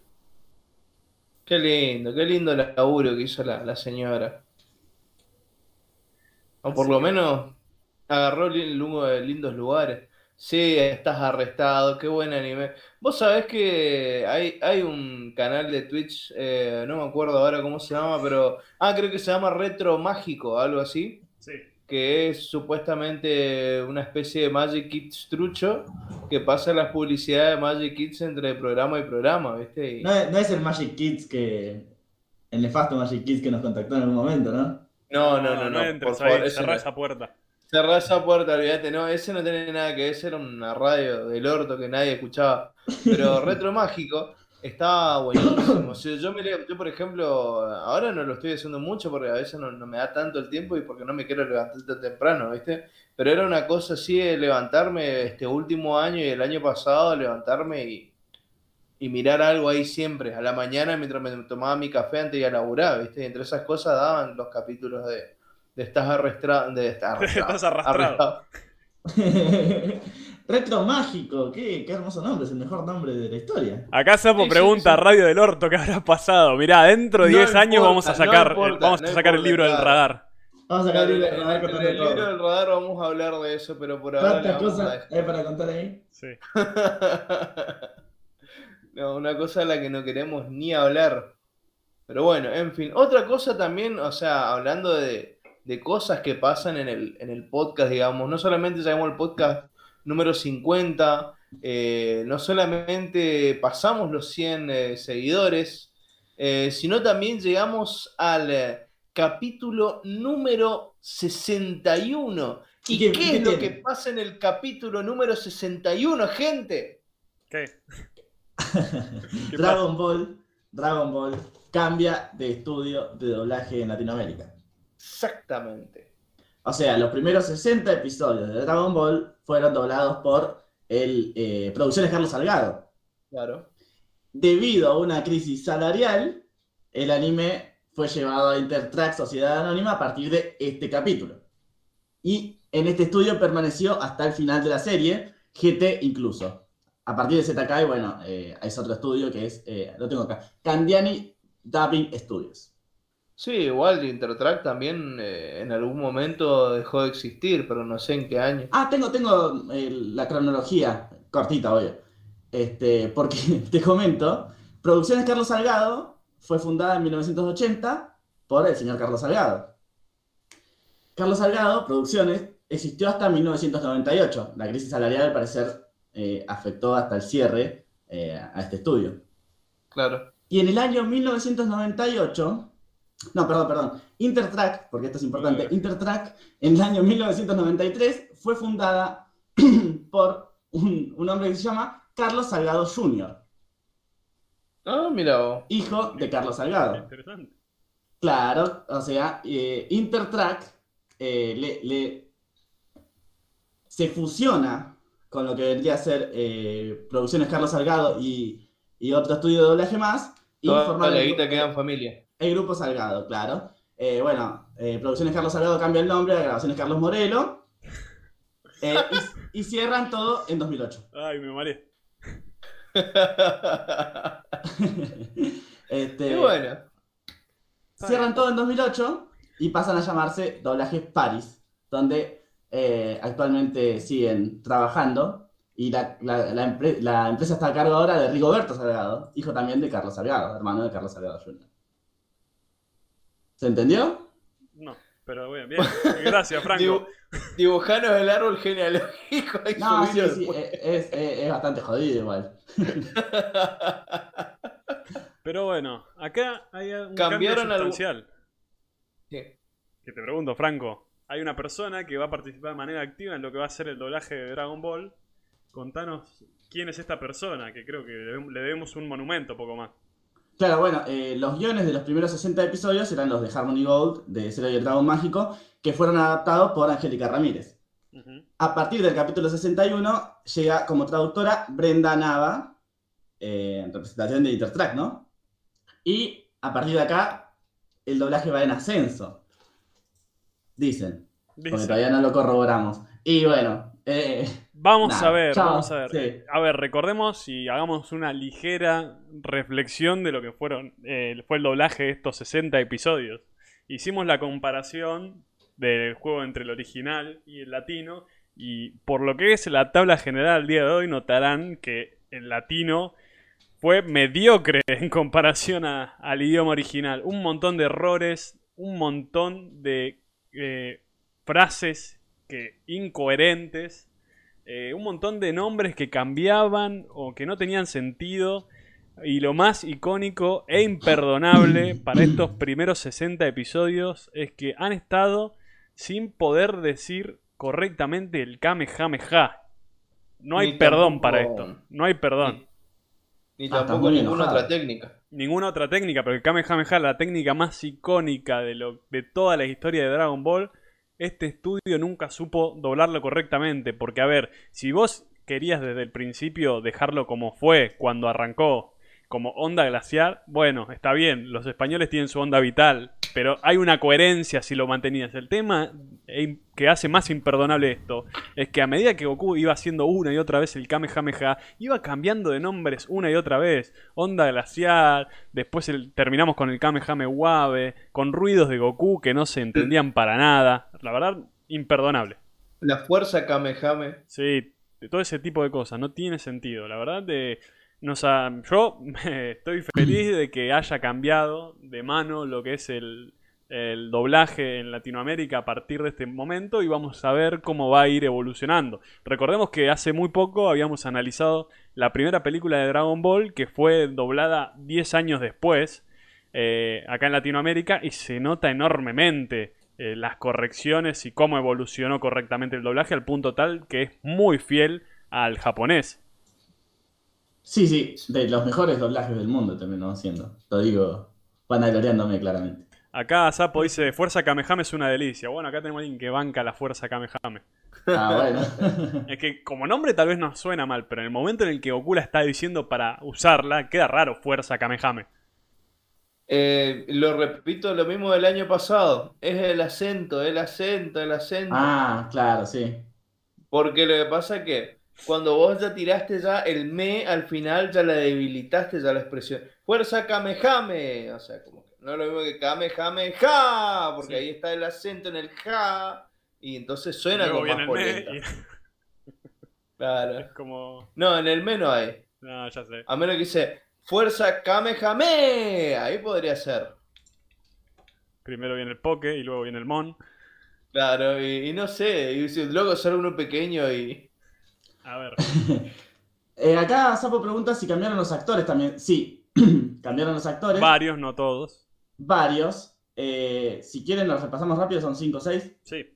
Qué lindo, qué lindo el laburo que hizo la, señora. O por lo menos agarró lindos lugares. Sí, estás arrestado, qué buen anime. Vos sabés que hay, hay un canal de Twitch, eh, no me acuerdo ahora cómo se llama, pero. Ah, creo que se llama Retro Mágico, algo así. Sí que es supuestamente una especie de Magic Kids trucho que pasa las publicidades de Magic Kids entre programa y programa, ¿viste? No, es el Magic Kids que. El nefasto Magic Kids que nos contactó en algún momento, ¿no? No, no, no, no. por favor, cerrá esa puerta. Cerrá esa puerta, olvídate. No, ese no tiene nada que ver, ese era una radio del orto que nadie escuchaba. Pero Retro Mágico Está buenísimo. yo, me yo, por ejemplo, ahora no lo estoy haciendo mucho porque a veces no, me da tanto el tiempo y porque no me quiero levantar tan temprano, ¿viste? Pero era una cosa así de levantarme este último año y el año pasado, levantarme y, y mirar algo ahí siempre, a la mañana mientras me tomaba mi café antes de ir a laburar, ¿viste? Y entre esas cosas daban los capítulos de, de Estás arrastrado. De Estás arrastrado. Retro Mágico, qué, qué, hermoso nombre, es el mejor nombre de la historia. Acá Sapo pregunta, Radio del Orto, ¿qué habrá pasado? Mirá, dentro de 10 años vamos a sacar, vamos a sacar el libro del radar. Vamos a sacar el libro del radar. En el libro del radar vamos a hablar de eso, pero por ahora. ¿Cuántas cosas hay para contar ahí? Sí. no, una cosa a la que no queremos ni hablar. Pero bueno, en fin. Otra cosa también, o sea, hablando de, de cosas que pasan en el, en el podcast, digamos, no solamente sabemos el podcast número 50, eh, no solamente pasamos los 100 eh, seguidores, eh, sino también llegamos al capítulo número 61. ¿Y, qué, es lo que pasa en el capítulo número 61, gente? ¿Qué? Dragon Ball, Dragon Ball cambia de estudio de doblaje en Latinoamérica. Exactamente. O sea, los primeros 60 episodios de Dragon Ball fueron doblados por el eh, Producciones Carlos Salgado. Claro. Debido a una crisis salarial, el anime fue llevado a Intertrack Sociedad Anónima a partir de este capítulo. Y en este estudio permaneció hasta el final de la serie, GT incluso. A partir de ZK, bueno, eh, es otro estudio que es, eh, lo tengo acá, Candiani Dubbing Studios. Sí, igual Intertrack también eh, en algún momento dejó de existir, pero no sé en qué año. Ah, tengo, tengo eh, la cronología cortita, obvio. Este, porque te comento, Producciones Carlos Salgado fue fundada en 1980 por el señor Carlos Salgado. Carlos Salgado, Producciones, existió hasta 1998. La crisis salarial, al parecer, eh, afectó hasta el cierre a este estudio. Claro. Y en el año 1998 no, perdón, perdón. Intertrack, porque esto es importante. Intertrack, en el año 1993, fue fundada por un, hombre que se llama Carlos Salgado Jr. Ah, mira. Hijo de Carlos Salgado. Interesante. Claro, o sea, eh, Intertrack eh, le, se fusiona con lo que vendría a ser eh, Producciones Carlos Salgado y, otro estudio de doblaje más. Y Toda la guita queda en familia. El Grupo Salgado, claro. Eh, bueno, eh, Producciones Carlos Salgado cambia el nombre a Grabaciones Carlos Morelo. Eh, y, cierran todo en 2008. Ay, me mareé. este, bueno. Cierran todo en 2008 y pasan a llamarse Doblajes Paris, donde actualmente siguen trabajando. Y la, la, empresa está a cargo ahora de Rigoberto Salgado, hijo también de Carlos Salgado, hermano de Carlos Salgado Jr. ¿Se entendió? No, pero bueno, bien. Gracias, Franco. dibujanos el árbol genealógico. no, sí, sí, es, bastante jodido igual. Pero bueno, acá hay un Cambiaron cambio sustancial. ¿Qué? Que te pregunto, Franco. Hay una persona que va a participar de manera activa en lo que va a ser el doblaje de Dragon Ball. Contanos quién es esta persona, que creo que le debemos un monumento, poco más. Claro, bueno, eh, los guiones de los primeros 60 episodios eran los de Harmony Gold, de Cero y el Dragón Mágico, que fueron adaptados por Angélica Ramírez. A partir del capítulo 61 llega como traductora Brenda Nava, eh, en representación de Intertrack, ¿no? Y a partir de acá, el doblaje va en ascenso. Dicen. Porque todavía no lo corroboramos. Y bueno, eh, Vamos a ver, vamos a ver. A ver, recordemos y hagamos una ligera reflexión de lo que fueron eh, fue el doblaje de estos 60 episodios. Hicimos la comparación del juego entre el original y el latino y por lo que es la tabla general al día de hoy notarán que el latino fue mediocre en comparación al idioma original. Un montón de errores, un montón de eh, frases que incoherentes eh, un montón de nombres que cambiaban o que no tenían sentido. Y lo más icónico e imperdonable para estos primeros 60 episodios es que han estado sin poder decir correctamente el Kamehameha. No hay perdón para esto. No hay perdón. Ni, tampoco ninguna otra técnica. Ninguna otra técnica, pero el Kamehameha, la técnica más icónica de, lo, de toda la historia de Dragon Ball, este estudio nunca supo doblarlo correctamente. Porque, a ver, si vos querías desde el principio dejarlo como fue cuando arrancó, como onda glaciar, bueno, está bien, los españoles tienen su onda vital, pero hay una coherencia si lo mantenías. El tema que hace más imperdonable esto es que a medida que Goku iba haciendo una y otra vez el Kamehameha, iba cambiando de nombres una y otra vez. Onda glacial, después terminamos con el Kamehameha Wabe, con ruidos de Goku que no se entendían para nada. La verdad, imperdonable. La fuerza Kamehameha. Sí, de todo ese tipo de cosas, no tiene sentido. La verdad, de yo estoy feliz de que haya cambiado de mano lo que es el, doblaje en Latinoamérica a partir de este momento y vamos a ver cómo va a ir evolucionando. Recordemos que hace muy poco habíamos analizado la primera película de Dragon Ball que fue doblada 10 años después eh, acá en Latinoamérica y se nota enormemente eh, las correcciones y cómo evolucionó correctamente el doblaje al punto tal que es muy fiel al japonés. Sí, sí, de los mejores doblajes del mundo terminó haciendo. Lo digo vanagloriándome claramente. Acá Sapo dice, Fuerza Kamehame es una delicia. Bueno, acá tenemos a alguien que banca la Fuerza Kamehame. Ah, bueno. es que como nombre tal vez no suena mal, pero en el momento en el que Goku la está diciendo para usarla, queda raro Fuerza Kamehame. Eh, lo repito, lo mismo del año pasado. Es el acento, el acento, el acento. Ah, claro, sí. Porque lo que pasa es que cuando vos ya tiraste ya el me al final, ya la debilitaste ya la expresión. Fuerza Kamehame. O sea, como que no es lo mismo que Kamehame ja, porque ahí está el acento en el ja, y entonces suena como más polenta. Claro. Es como... No, en el me no hay. No, ya sé. A menos que dice Fuerza Kamehame. Ahí podría ser. Primero viene el Poke y luego viene el Mon. Claro, y, no sé, y luego sale uno pequeño y. A ver. Eh, acá Sapo pregunta si cambiaron los actores también. Sí, cambiaron los actores. Varios, no todos. Varios. Eh, si quieren, los repasamos rápido, son 5 o 6. Sí.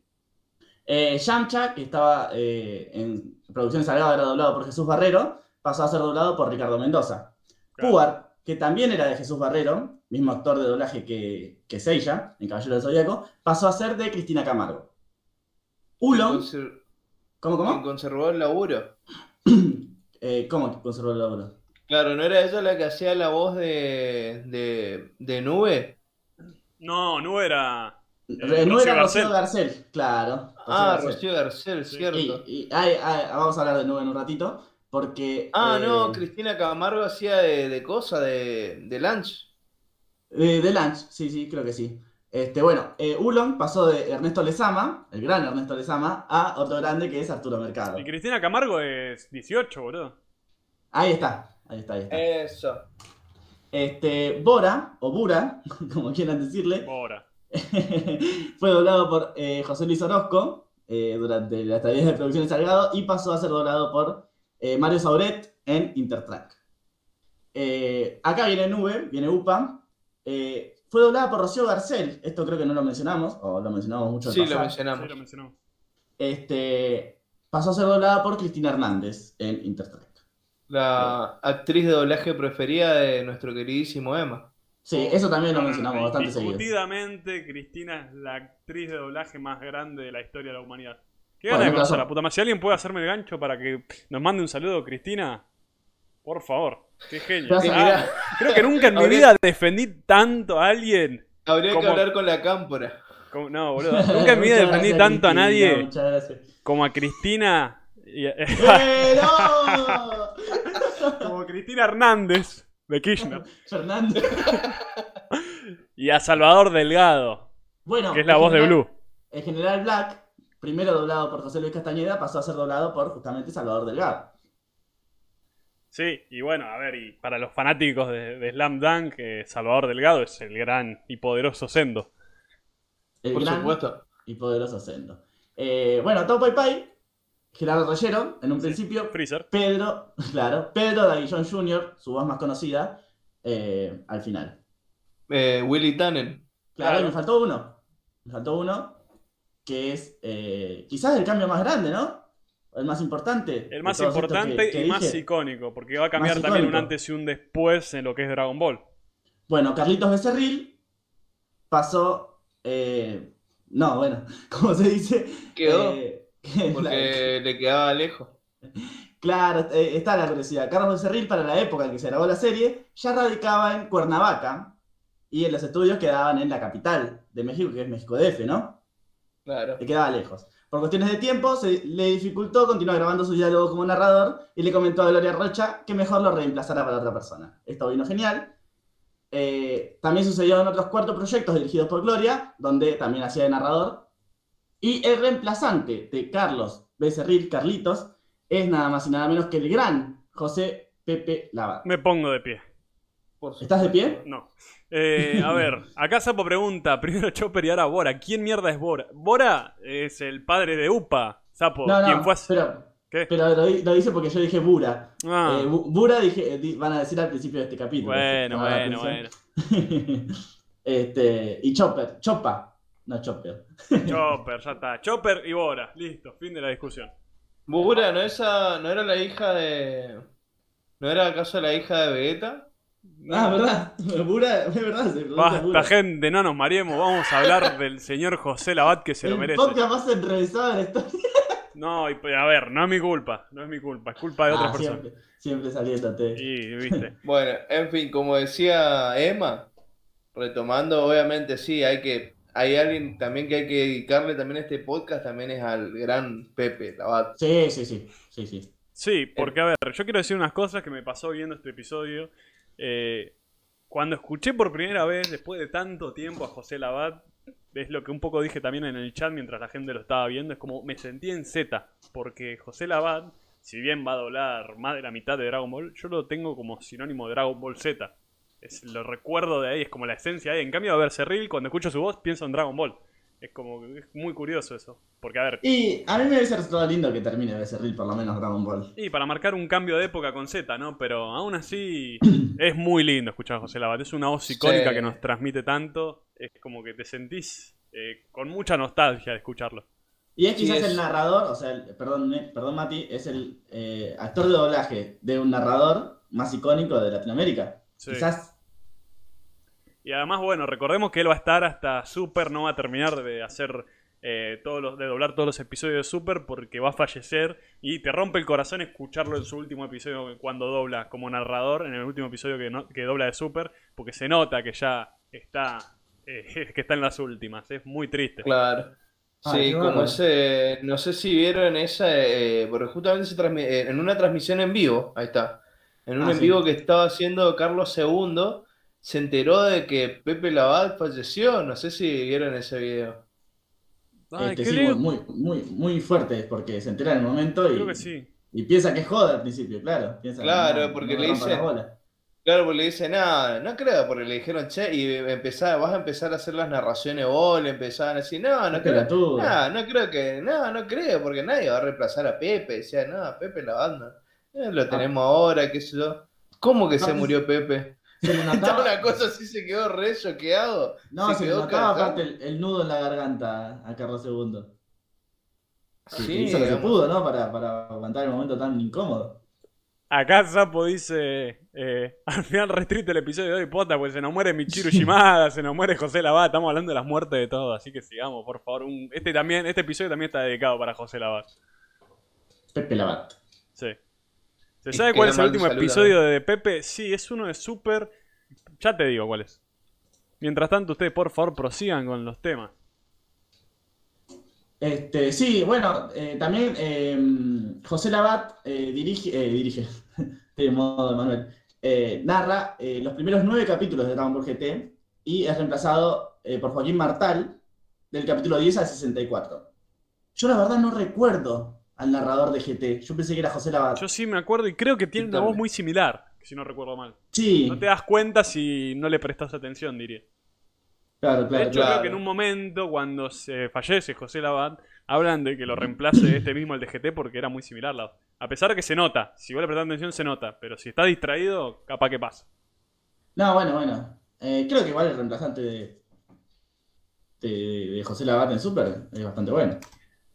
Eh, Yamcha, que estaba en producción salgada, era doblado por Jesús Barrero, pasó a ser doblado por Ricardo Mendoza. Puar, que también era de Jesús Barrero, mismo actor de doblaje que, que Seiya, en Caballero del Zodíaco, pasó a ser de Cristina Camargo. Ulon. ¿Cómo, cómo? conservó el laburo. eh, ¿Cómo conservó el laburo? Claro, ¿no era ella la que hacía la voz de, de, de Nube? No, Nube era... Eh, Nube era Rocío Garcel, claro. ah, Rocío Garcel, cierto. Y, vamos a hablar de Nube en un ratito, porque... Ah, no, eh, Cristina Camargo hacía de, de cosa, de, de lunch. De, de lunch, sí, sí, creo que sí. Este, bueno, eh, Ulon pasó de Ernesto Lezama, el gran Ernesto Lezama, a otro grande que es Arturo Mercado. Y Cristina Camargo es 18, boludo. Ahí está, ahí está, ahí está. Eso. Este, Bora, o Bura, como quieran decirle. Bora. fue doblado por eh, José Luis Orozco eh, durante la estadía de producción de Salgado y pasó a ser doblado por Mario Sauret en Intertrack. acá viene Nube, viene UPA. Fue doblada por Rocío Garcel. Esto creo que no lo mencionamos, o lo mencionamos mucho. Sí, lo mencionamos. Sí, lo mencionamos. Este, pasó a ser doblada por Cristina Hernández en Intertrack. La actriz de doblaje preferida de nuestro queridísimo Emma. Sí, eso también lo mencionamos bastante seguido. Discutidamente, Cristina es la actriz de doblaje más grande de la historia de la humanidad. ¿Qué gana de conocer la puta más? Si alguien puede hacerme el gancho para que nos mande un saludo, Cristina, por favor. Qué genio. Ah, creo que nunca en mi vida defendí tanto a alguien. Habría que hablar con la cámpora. no, boludo. Nunca en mi vida defendí tanto a nadie como a Cristina. como Cristina Hernández de Kirchner. Fernández. y a Salvador Delgado. Bueno, que es la voz de Blue. El general Black, primero doblado por José Luis Castañeda, pasó a ser doblado por justamente Salvador Delgado. Sí, y bueno, a ver, y para los fanáticos de, Slam Dunk, eh, Salvador Delgado es el gran y poderoso Sendo. El Por gran supuesto. Y poderoso Sendo. Eh, bueno, Top Pai Gerardo Reyero, en un principio. Freezer. Pedro, claro, Pedro Davillon Jr., su voz más conocida, eh, al final. Willy Tannen. Claro, me faltó uno. Me faltó uno, que es quizás el cambio más grande, ¿no? El más importante. El más importante y más icónico, porque va a cambiar también un antes y un después en lo que es Dragon Ball. Bueno, Carlitos Becerril pasó. Eh, no, bueno, ¿cómo se dice? Quedó. Eh, porque le quedaba lejos. Claro, eh, está la curiosidad. Carlos Becerril, para la época en que se grabó la serie, ya radicaba en Cuernavaca y en los estudios quedaban en la capital de México, que es México DF, ¿no? Claro. Le quedaba lejos. Por cuestiones de tiempo, se le dificultó continuar grabando su diálogo como narrador y le comentó a Gloria Rocha que mejor lo reemplazara para otra persona. Esto vino genial. Eh, también sucedió en otros cuatro proyectos dirigidos por Gloria, donde también hacía de narrador. Y el reemplazante de Carlos Becerril, Carlitos, es nada más y nada menos que el gran José Pepe Lavat. Me pongo de pie. ¿Estás de pie? No. Eh, a ver, acá Sapo pregunta, primero Chopper y ahora Bora. ¿Quién mierda es Bora? Bora es el padre de Upa. Sapo, no, no, ¿quién fue Pero, ¿Qué? pero lo, dice porque yo dije Bura. Ah. Eh, Bura dije, van a decir al principio de este capítulo. Bueno, bueno, bueno. este, y Chopper, Chopa, no Chopper. Chopper, ya está. Chopper y Bora, listo, fin de la discusión. Bura, ¿no, esa, ¿no era la hija de... ¿No era acaso la hija de Vegeta? Ah, verdad. Bura, es verdad. Basta, gente, no nos mareemos. Vamos a hablar del señor José Labat que se lo merece. El podcast más enrevesado de la historia. No, a ver, no es mi culpa. No es mi culpa. Es culpa de otras ah, personas. Siempre, siempre saliéndote. Y, viste. bueno, en fin, como decía Emma, retomando, obviamente sí, hay que. Hay alguien también que hay que dedicarle también a este podcast, también es al gran Pepe Labat. Sí, sí, sí. Sí, sí. Sí, porque a ver, yo quiero decir unas cosas que me pasó viendo este episodio. Eh, cuando escuché por primera vez, después de tanto tiempo, a José Labat, es lo que un poco dije también en el chat mientras la gente lo estaba viendo, es como me sentí en Z, porque José Labat, si bien va a doblar más de la mitad de Dragon Ball, yo lo tengo como sinónimo de Dragon Ball Z. Lo recuerdo de ahí, es como la esencia ahí. En cambio, a ver, Cerril, cuando escucho su voz, pienso en Dragon Ball. Es como, es muy curioso eso. Porque, a ver. Y a mí me hubiese resultado lindo que termine de ser por lo menos Dragon Ball. Y para marcar un cambio de época con Z, ¿no? Pero aún así es muy lindo escuchar a José Labat. Es una voz icónica que nos transmite tanto. Es como que te sentís eh, con mucha nostalgia de escucharlo. Y es quizás el narrador, o sea, perdón, perdón Mati, es el eh, actor de doblaje de un narrador más icónico de Latinoamérica. Quizás y además, bueno, recordemos que él va a estar hasta Super, no va a terminar de hacer eh, todos los, de doblar todos los episodios de Super porque va a fallecer y te rompe el corazón escucharlo en su último episodio cuando dobla como narrador, en el último episodio que, que dobla de Super, porque se nota que ya está, eh, que está en las últimas, es muy triste. Claro. Sí, como ese, no sé si vieron esa, eh, porque justamente se en una transmisión en vivo, ahí está, en un ah, en vivo que estaba haciendo Carlos II, se enteró de que Pepe Laval falleció. No sé si vieron ese video. Este, muy, muy, muy fuerte, porque se entera en el momento y, y piensa que es joda al principio, claro. claro, porque le dice. Claro, porque le dice, nada, no creo, porque le dijeron, che, y empezar, vas a empezar a hacer las narraciones vos, le empezaban a decir, no, no creo, no, no creo que, no, no creo, porque nadie va a reemplazar a Pepe, decía, no, Pepe la banda, eh, lo ah. tenemos ahora, qué sé yo. ¿Cómo que se murió Pepe? Se le notaba... una cosa así se quedó re choqueado. No, se, se le notaba aparte el, nudo en la garganta a Carlos II. Sí, hizo lo que pudo, ¿no? Para, para aguantar el momento tan incómodo. Acá Sapo dice, eh, al final restrite el episodio de hoy, pota, pues se nos muere Michiru Shimada, se nos muere José Labat, estamos hablando de las muertes de todos, así que sigamos, por favor. este también, este episodio también está dedicado para José Labat. Pepe Labat. ¿Se sabe cuál es el último episodio de Pepe? Sí, es uno de Super. Ya te digo cuál es. Mientras tanto, ustedes por favor prosigan con los temas. Este, sí, bueno, eh, también em, José Labat eh, dirige, eh, dirige, de modo Manuel, narra los primeros nueve capítulos de Dragon Ball GT y es reemplazado por Joaquín Martal del capítulo 10 al 64. Yo la verdad no recuerdo al narrador de GT. Yo pensé que era José Labat. Yo sí me acuerdo y creo que tiene una voz muy similar, si no recuerdo mal. Sí. No te das cuenta si no le prestas atención, diría. Claro, claro. De hecho, creo que en un momento, cuando se fallece José Labat, hablan de que lo reemplace este mismo el de GT porque era muy similar. La... A pesar de que se nota, si vos le prestas atención, se nota. Pero si está distraído, capaz que pasa. No, bueno, bueno. Eh, creo que igual el reemplazante de, de, de José Labat en Super es bastante bueno.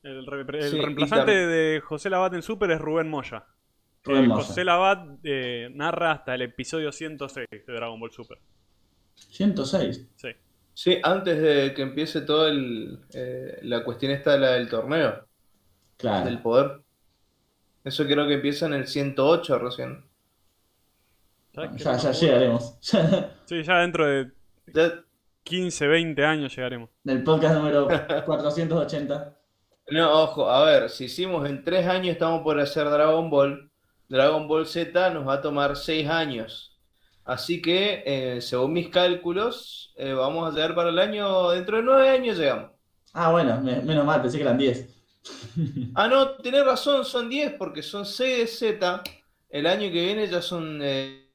El, reemplazante de José Labat en Super es Rubén Moya. Eh, José Labat eh, narra hasta el episodio 106 de Dragon Ball Super. ¿106? Sí. Sí, antes de que empiece todo el, eh, la cuestión esta la del torneo. Claro. Del poder. Eso creo que empieza en el 108 recién. Ya, ya llegaremos. sí, ya dentro de 15, 20 años llegaremos. Del podcast número 480. No, ojo, a ver, si hicimos en 3 años estamos por hacer Dragon Ball, Dragon Ball Z nos va a tomar 6 años. Así que, eh, según mis cálculos, eh, vamos a llegar para el año, dentro de 9 años llegamos. Ah, bueno, menos mal, pensé que eran 10. ah, no, tenés razón, son 10 porque son 6 de Z. El año que viene ya son eh,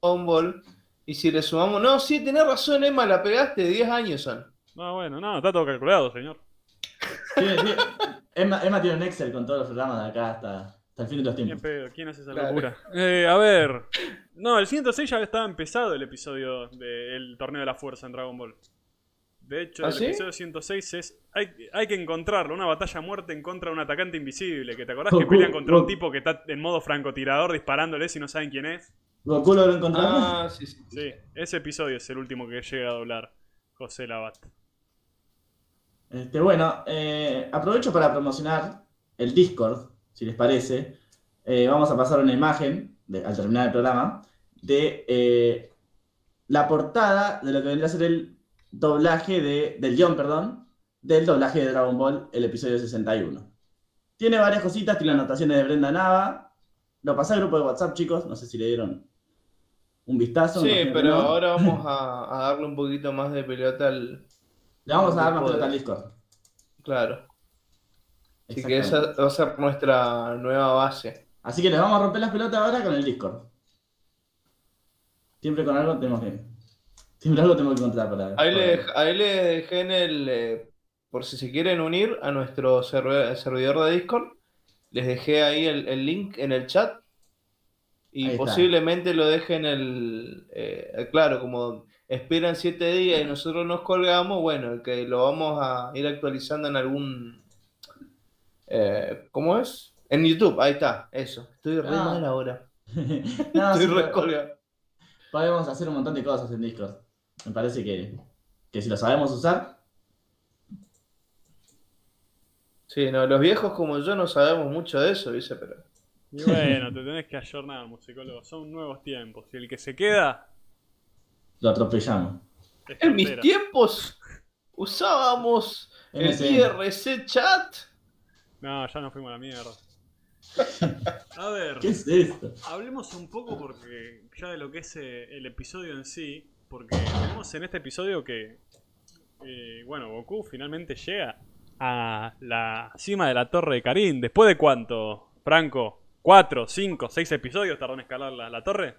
Dragon Ball. Y si le sumamos. No, sí, tenés razón, Emma, la pegaste, 10 años son. No, bueno, no, está todo calculado, señor. Sí, sí. Emma, tiene un Excel con todos los programas de acá hasta, el fin de los tiempos. ¿Quién hace esa locura? Eh, a ver. No, el 106 ya estaba empezado el episodio del torneo de la fuerza en Dragon Ball. De hecho, ¿Ah, el episodio 106 es. Hay, hay, que encontrarlo, una batalla a muerte en contra de un atacante invisible. Que te acordás que pelean contra un tipo que está en modo francotirador disparándole si no saben quién es. ¿Goku lo encontramos? Ah, sí, sí, sí. ese episodio es el último que llega a doblar José Labat. Este, bueno, eh, aprovecho para promocionar el Discord, si les parece. Eh, vamos a pasar una imagen, al terminar el programa, de eh, la portada de lo que vendría a ser el doblaje de, del guion, perdón, del doblaje de Dragon Ball, el episodio 61. Tiene varias cositas, tiene anotaciones de Brenda Nava. Lo pasé al grupo de WhatsApp, chicos, no sé si le dieron un vistazo. Sí, pero ahora vamos a, darle un poquito más de pelota al. Le vamos a dar más pelota al Discord. Claro. Así que esa va a ser nuestra nueva base. Así que les vamos a romper las pelotas ahora con el Discord. Siempre con algo tenemos que. Siempre algo tenemos que encontrar para. Ahí, Le, ahí le dejé en el. Eh, por si se quieren unir a nuestro servidor de Discord, les dejé ahí el link en el chat y posiblemente lo dejen el. Eh, claro, como esperan siete días y nosotros nos colgamos, bueno, que lo vamos a ir actualizando en algún. Eh, ¿Cómo es? En YouTube, ahí está, eso. Estoy re ah. mal ahora. Estoy re colgado. Podemos hacer un montón de cosas en Discord. Me parece que, que si lo sabemos usar. Sí, no, los viejos como yo no sabemos mucho de eso, dice, pero. Y bueno, te tenés que ayornar, musicólogo. Son nuevos tiempos. Y el que se queda. Lo atropellamos. En mis tiempos usábamos el IRC chat. No, ya nos fuimos a la mierda. A ver. ¿Qué es esto? Hablemos un poco porque ya de lo que es eh, el episodio en sí. Porque tenemos en este episodio que. Eh, bueno, Goku finalmente llega a la cima de la torre de Karin. ¿Después de cuánto, Franco? ¿Cuatro, cinco, seis episodios tardó en escalar la, torre?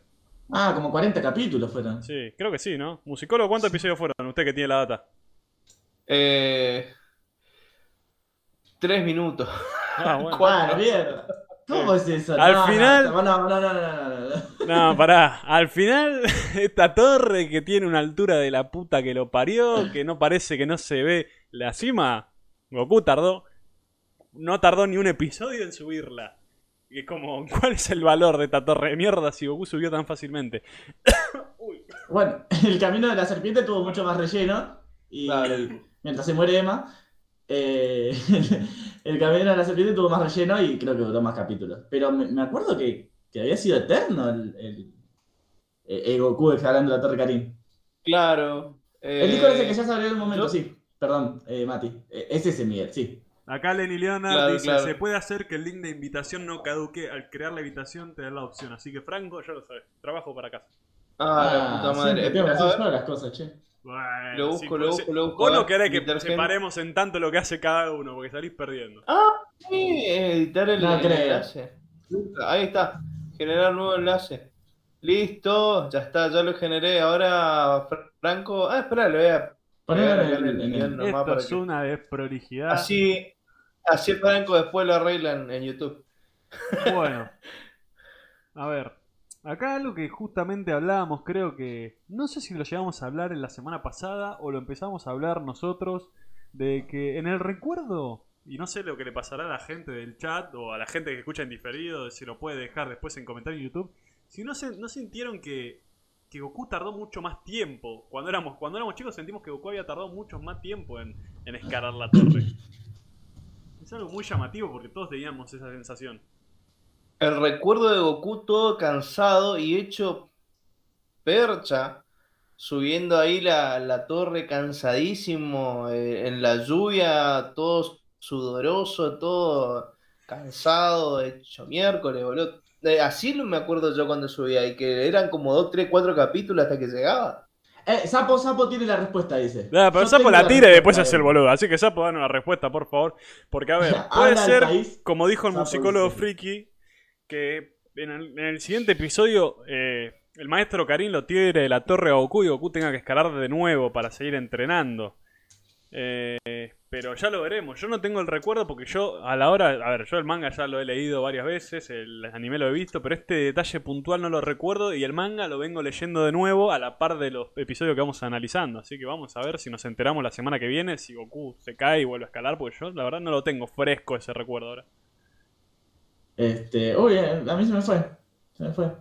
Ah, como 40 capítulos fueron. Sí, creo que sí, ¿no? Musicólogo, ¿cuántos episodios fueron? Usted que tiene la data. Eh. Tres minutos. Ah, bueno. Ah, mierda. ¿Cómo es eso? Al final. No, no, no, no, no, no. pará. Al final, esta torre que tiene una altura de la puta que lo parió, que no parece que no se ve la cima. Goku tardó. No tardó ni un episodio en subirla. Y es como, ¿cuál es el valor de esta torre de mierda si Goku subió tan fácilmente? Bueno, el camino de la serpiente tuvo mucho más relleno. Y mientras se muere Emma, eh, el camino de la serpiente tuvo más relleno y creo que duró más capítulos. Pero me, acuerdo que, había sido eterno el, el, Goku escalando la torre Karim. Claro. El disco ese que ya salió en un momento, sí. Perdón, eh, Mati. Eh, es ese Miguel, sí. Acá Lenny Leonard dice, se puede hacer que el link de invitación no caduque al crear la invitación te da la opción. Así que Franco, ya lo sabes, trabajo para casa. Ah, la puta madre. Tengo que hacer las cosas, che. Bueno, lo busco, lo busco, lo busco. Vos no querés que separemos en tanto lo que hace cada uno, porque salís perdiendo. Ah, sí, editar el, enlace. Ahí está, generar nuevo enlace. Listo, ya está, ya lo generé. Ahora, Franco. Ah, espera, le voy a poner el, el, Esto es una desprolijidad. Así, Así el Franco después lo arreglan en YouTube. Bueno. A ver. Acá algo que justamente hablábamos, creo que. No sé si lo llegamos a hablar en la semana pasada o lo empezamos a hablar nosotros. De que en el recuerdo. Y no sé lo que le pasará a la gente del chat o a la gente que escucha en diferido, si lo puede dejar después en comentarios en YouTube. Si no, se, no sintieron que, que Goku tardó mucho más tiempo. Cuando éramos, cuando éramos chicos sentimos que Goku había tardado mucho más tiempo en, en escalar la torre. Es algo muy llamativo porque todos teníamos esa sensación. El recuerdo de Goku todo cansado y hecho percha, subiendo ahí la, torre cansadísimo, eh, en la lluvia, todo sudoroso, todo cansado, hecho miércoles, boludo. así me acuerdo yo cuando subía, y que eran como 2, 3, 4 capítulos hasta que llegaba. Eh, Sapo, Sapo tiene la respuesta, dice. pero Sapo la tira y después hace el boludo. Así que Sapo, danos la respuesta, por favor. Porque, a ver, puede ser, como dijo el musicólogo Friki, que en el, siguiente episodio eh, el maestro Karim lo tire de la torre a Goku y Goku tenga que escalar de nuevo para seguir entrenando. Eh, pero ya lo veremos. Yo no tengo el recuerdo porque yo a la hora, a ver, yo el manga ya lo he leído varias veces, el anime lo he visto, pero este detalle puntual no lo recuerdo y el manga lo vengo leyendo de nuevo a la par de los episodios que vamos analizando. Así que vamos a ver si nos enteramos la semana que viene si Goku se cae y vuelve a escalar, porque yo la verdad no lo tengo fresco ese recuerdo ahora. Este, uy, a mí se me fue. Se me fue.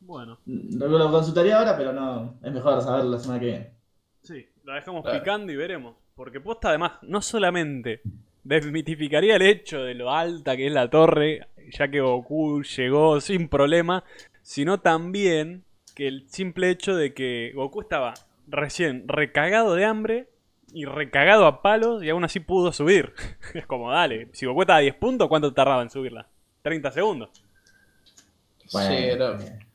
Bueno. Lo consultaría ahora, pero no, es mejor saberlo la semana que viene. Sí, la dejamos picando y veremos. Porque posta además no solamente desmitificaría el hecho de lo alta que es la torre, ya que Goku llegó sin problema, sino también que el simple hecho de que Goku estaba recién recagado de hambre y recagado a palos y aún así pudo subir. es como, dale, si Goku estaba a 10 puntos, ¿cuánto tardaba en subirla? 30 segundos. sí,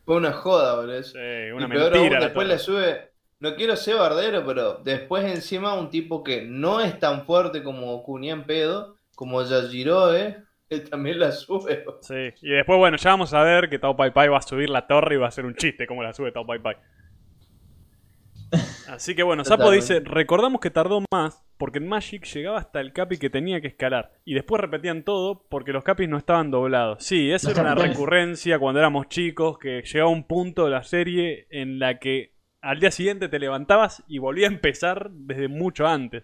fue una joda, boludo. Sí, una mentira. después le sube no quiero ser bardero, pero después encima un tipo que no es tan fuerte como Cunian Pedo, como Yajirobe, él también la sube. Sí, y después, bueno, ya vamos a ver que Tao Pai Pai va a subir la torre y va a ser un chiste como la sube Tao Pai Pai. Así que bueno, Sapo dice, recordamos que tardó más porque en Magic llegaba hasta el capi que tenía que escalar. Y después repetían todo porque los capis no estaban doblados. Sí, eso era una recurrencia cuando éramos chicos, que llegaba un punto de la serie en la que al día siguiente te levantabas y volvía a empezar desde mucho antes.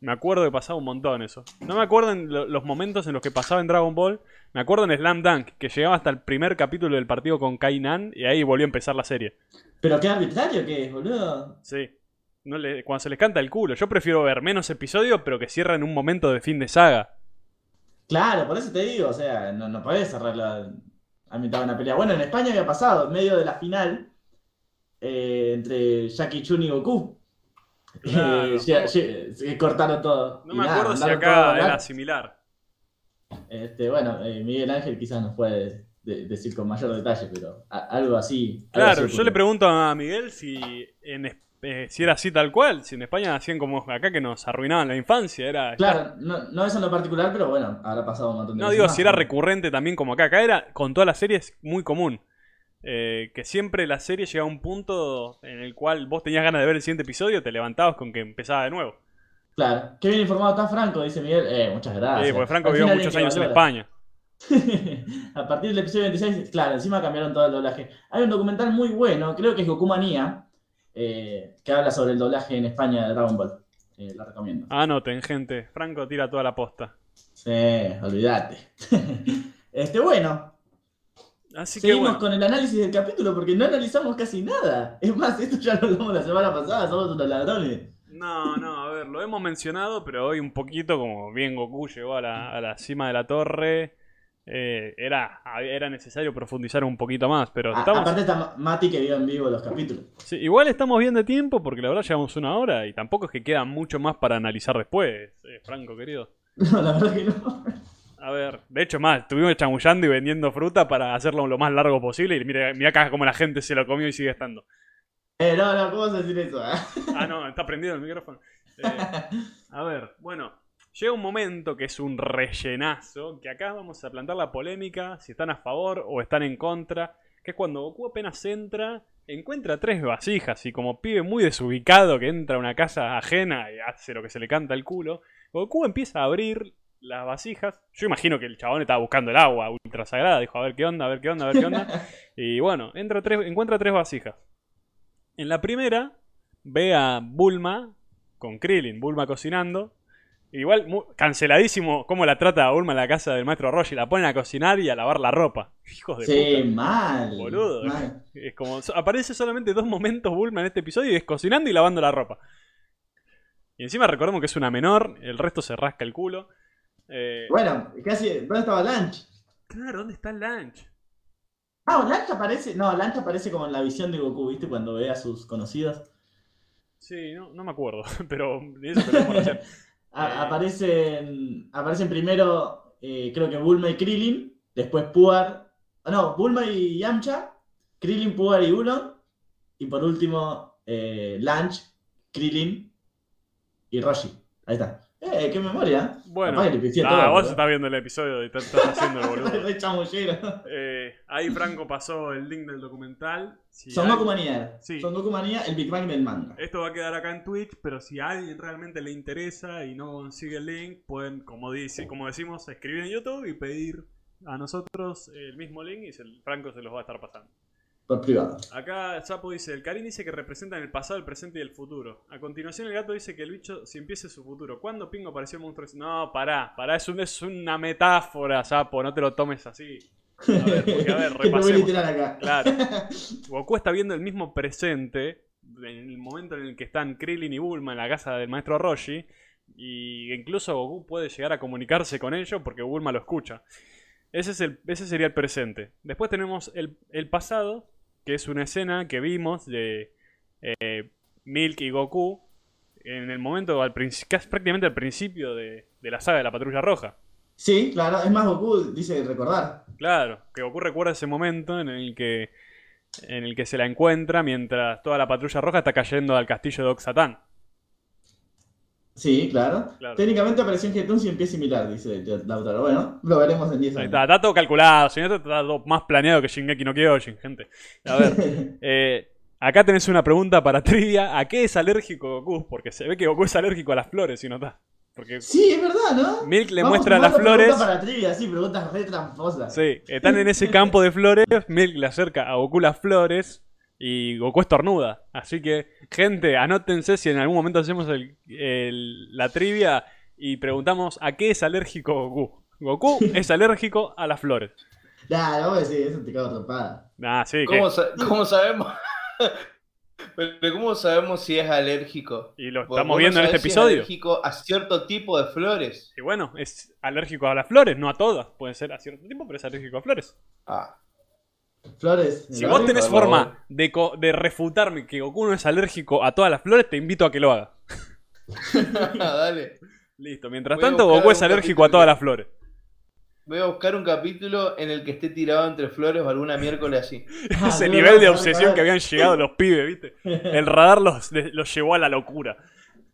Me acuerdo que pasaba un montón eso. No me acuerdo en los momentos en los que pasaba en Dragon Ball. Me acuerdo en Slam Dunk, que llegaba hasta el primer capítulo del partido con Kainan y ahí volvió a empezar la serie. Pero qué arbitrario que es, boludo. Sí. No le, cuando se les canta el culo. Yo prefiero ver menos episodios, pero que cierren un momento de fin de saga. Claro, por eso te digo, o sea, no, no podés cerrarla a mitad de una pelea. Bueno, en España había pasado, en medio de la final, eh, entre Jackie Chun y Goku. Eh, cortaron todo. No me acuerdo si acá era similar. Este, bueno, eh, Miguel Ángel quizás nos puede decir con mayor detalle, pero algo así. Claro, yo le pregunto a Miguel si, en, si era así tal cual, si en España hacían como acá que nos arruinaban la infancia. Era, claro, no, no eso en lo particular, pero bueno, habrá pasado un montón de No digo si era recurrente también como acá. Acá era con todas las series muy común. Eh, que siempre la serie llegaba a un punto en el cual vos tenías ganas de ver el siguiente episodio, te levantabas con que empezaba de nuevo. Claro, qué bien informado está Franco, dice Miguel. Eh, muchas gracias. Sí, porque Franco vivió muchos años en España. a partir del episodio 26, claro, encima cambiaron todo el doblaje. Hay un documental muy bueno, creo que es Gokumanía, eh, que habla sobre el doblaje en España de Dragon Ball. Eh, lo recomiendo. Anoten, gente. Franco tira toda la posta. Sí, olvídate. este, bueno, Seguimos con el análisis del capítulo porque no analizamos casi nada. Es más, esto ya lo hablamos la semana pasada, somos unos ladrones. No, no, a ver, lo hemos mencionado, pero hoy un poquito, como bien Goku llegó a la, cima de la torre, eh, era, era necesario profundizar un poquito más. Pero estamos... Aparte está Mati que vio en vivo los capítulos. Sí, igual estamos bien de tiempo porque la verdad llevamos una hora y tampoco es que queda mucho más para analizar después, eh, Franco querido. No, la verdad que no. A ver, de hecho, más, estuvimos chamullando y vendiendo fruta para hacerlo lo más largo posible. Y mira, mira acá como la gente se lo comió y sigue estando. Eh, no, no, ¿cómo vas a decir eso? ah, no, está prendido el micrófono. Eh, a ver, bueno, llega un momento que es un rellenazo, que acá vamos a plantar la polémica, si están a favor o están en contra, que es cuando Goku apenas entra, encuentra tres vasijas y como pibe muy desubicado que entra a una casa ajena y hace lo que se le canta el culo, Goku empieza a abrir las vasijas. Yo imagino que el chabón estaba buscando el agua ultra sagrada. Dijo, a ver qué onda, a ver qué onda, a ver qué onda. y bueno, entra tres, encuentra tres vasijas. En la primera, ve a Bulma con Krillin, Bulma cocinando. Igual, canceladísimo cómo la trata a Bulma en la casa del maestro Roshi. La ponen a cocinar y a lavar la ropa. Hijos de sí, mal. Boludo. Es como, aparece solamente dos momentos Bulma en este episodio y es cocinando y lavando la ropa. Y encima recordemos que es una menor, el resto se rasca el culo. Eh, bueno, casi. ¿Dónde estaba Lunch? Claro, ¿dónde está Lunch? Ah, Lunch aparece. No, Lunch aparece como en la visión de Goku, ¿viste? Cuando ve a sus conocidos. Sí, no, no me acuerdo, pero eso eh. aparecen, aparecen primero, eh, creo que Bulma y Krillin, después Puar. Ah, no, Bulma y Yamcha, Krillin, Puar y Ulon, y por último, eh, Lunch, Krillin y Roshi. Ahí está. Eh, qué memoria. Bueno, ah, vos estás viendo el episodio y estás, haciendo el boludo. eh, ahí Franco pasó el link del documental. Son Goku Manía. Son el Big Bang del manga. Esto va a quedar acá en Twitch, pero si a alguien realmente le interesa y no consigue el link, pueden, como, dice, como decimos, escribir en YouTube y pedir a nosotros el mismo link y Franco se los va a estar pasando privado. Acá Sapo dice, el Karin dice que representan el pasado, el presente y el futuro. A continuación el gato dice que el bicho si empieza su futuro. ¿Cuándo Pingo apareció el monstruo? No, pará, pará, es, es una metáfora, Sapo, no te lo tomes así. A ver, porque, a ver, repasemos. acá. Claro. Goku está viendo el mismo presente en el momento en el que están Krillin y Bulma en la casa del maestro Roshi. Y incluso Goku puede llegar a comunicarse con ellos porque Bulma lo escucha. Ese, es el, ese sería el presente. Después tenemos el, el pasado, que es una escena que vimos de eh, Milk y Goku en el momento, al casi prácticamente al principio de, la saga de la Patrulla Roja. Sí, claro, es más Goku dice recordar. Claro, que Goku recuerda ese momento en el que en el que se la encuentra mientras toda la Patrulla Roja está cayendo al castillo de Oxatán. Sí, claro. Técnicamente apareció en G-Tunes y en pie similar, dice Lautaro. Bueno, lo veremos en 10 años. Está, está, todo calculado, señor, está todo más planeado que Shingeki no Kyojin, gente. A ver, eh, acá tenés una pregunta para trivia. ¿A qué es alérgico Goku? Porque se ve que Goku es alérgico a las flores, si no está. Porque sí, es verdad, ¿no? Milk le muestra las flores. para trivia, sí, preguntas re tramposas. Sí, están en ese campo de flores. Milk le acerca a Goku las flores y Goku estornuda. Así que, gente, anótense si en algún momento hacemos la trivia y preguntamos a qué es alérgico Goku. Goku es alérgico a las flores. Nah, no voy a decir eso, te cago atrapada. Nah, sí, ¿Cómo, ¿Cómo, sabemos? Pero ¿cómo sabemos si es alérgico? Y lo estamos viendo en este episodio. Es alérgico a cierto tipo de flores. Y bueno, es alérgico a las flores, no a todas. Puede ser a cierto tipo, pero es alérgico a flores. Ah. Flores. Si vos tenés forma de, de, refutarme que Goku no es alérgico a todas las flores, te invito a que lo haga. Dale. Listo. Mientras tanto, Goku es alérgico a todas las flores. Voy a buscar un capítulo en el que esté tirado entre flores o alguna miércoles así. Ese nivel de obsesión que habían llegado los pibes, ¿viste? El radar los, los llevó a la locura.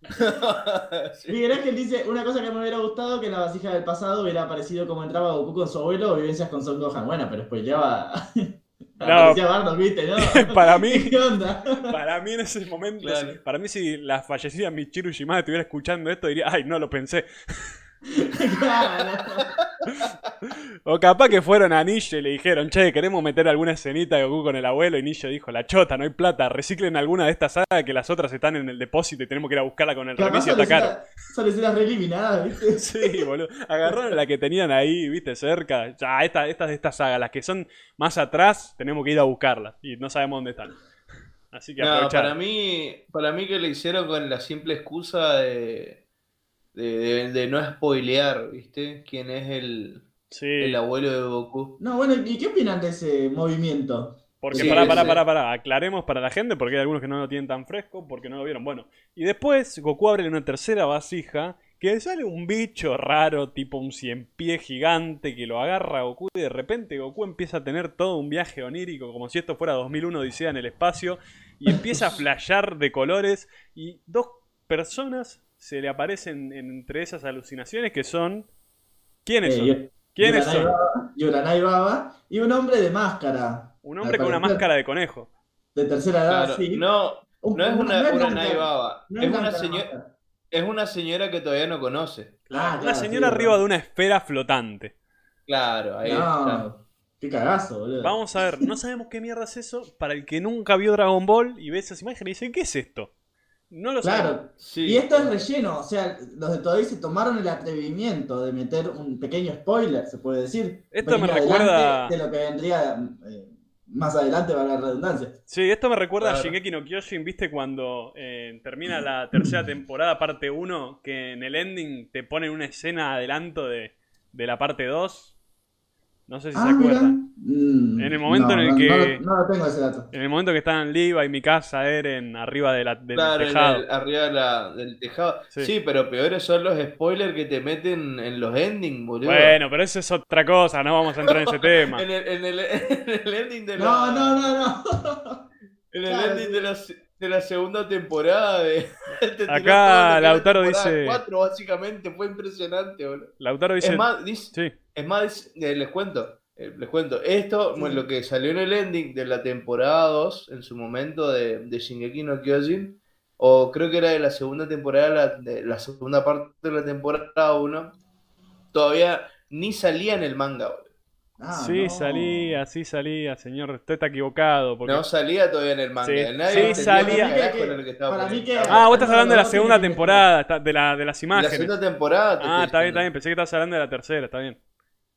Miguel Ángel dice, una cosa que me hubiera gustado que en la vasija del pasado hubiera aparecido como entraba Goku con su abuelo o vivencias con Son Gohan. Bueno, pero después lleva no, para mí, Para mí en ese momento, para mí si la fallecida Michiru Shimada estuviera escuchando esto, diría, ay, no lo pensé. o capaz que fueron a Nish y le dijeron, che, queremos meter alguna escenita de Goku con el abuelo. Y Nish dijo, la chota, no hay plata, reciclen alguna de estas sagas que las otras están en el depósito y tenemos que ir a buscarla con el remis y atacar. Son escenas re eliminadas, ¿viste? sí, boludo. Agarraron la que tenían ahí, ¿viste? Cerca. Ya, estas esta de estas sagas, las que son más atrás, tenemos que ir a buscarlas. Y no sabemos dónde están. Así que no, para mí, para mí que le hicieron con la simple excusa de de, no spoilear, ¿viste? ¿Quién es el, el abuelo de Goku? No, bueno, ¿y qué opinan de ese movimiento? Porque, para pará, pará, pará, aclaremos para la gente, porque hay algunos que no lo tienen tan fresco, porque no lo vieron. Bueno, y después Goku abre una tercera vasija, que sale un bicho raro, tipo un cien pie gigante, que lo agarra a Goku, y de repente Goku empieza a tener todo un viaje onírico, como si esto fuera 2001 Odisea en el espacio, y empieza a flashear de colores, y dos personas se le aparecen entre esas alucinaciones que son... ¿Quiénes son? Eh, ¿Quiénes son? Yoranai Baba y un hombre de máscara. Un hombre con una máscara de conejo. De tercera edad, sí. No, no es una, una Baba. es, una señora, es una señora que todavía no conoce. Claro, una señora arriba de una esfera flotante. Claro, ahí está. Qué cagazo, boludo. Vamos a ver, no sabemos qué mierda es eso. Para el que nunca vio Dragon Ball y ve esas imágenes y dice, ¿qué es esto? No lo claro. Y esto es relleno, o sea, los de todavía se tomaron el atrevimiento de meter un pequeño spoiler, se puede decir. Esto me recuerda de lo que vendría eh, más adelante va a la redundancia. Sí, esto me recuerda a Shingeki no Kyojin, ¿viste? Cuando eh, termina la tercera temporada, parte 1, que en el ending te ponen una escena adelanto de, de la parte 2 no sé si se ah, acuerdan. Mm, en el momento en el que. No, no, tengo ese dato. En el momento que están Liva y mi casa Eren arriba de la, del tejado. arriba del tejado. Sí. pero peores son los spoilers que te meten en los endings, boludo. Bueno, pero eso es otra cosa, no vamos a entrar en ese tema. en, el, en, el, ending de la. No, no, no, no. en el ending de la, de la segunda temporada de. Acá Lautaro dice. 4, básicamente, fue impresionante, boludo. Lautaro dice. Es más, dice, sí. Es más, eh, les cuento, eh, les cuento, esto, lo que salió en el ending de la temporada 2, en su momento de, de Shingeki no Kyojin, o creo que era de la segunda temporada, de la segunda parte de la temporada 1, todavía ni salía en el manga, Ah, sí, salía, sí salía, señor. Usted está equivocado. No salía todavía en el manga. Sí, salía. ah, vos estás hablando de la segunda temporada, de, la, de las imágenes. La segunda temporada. Ah, está bien, está bien. Pensé que estabas hablando de la tercera, está bien.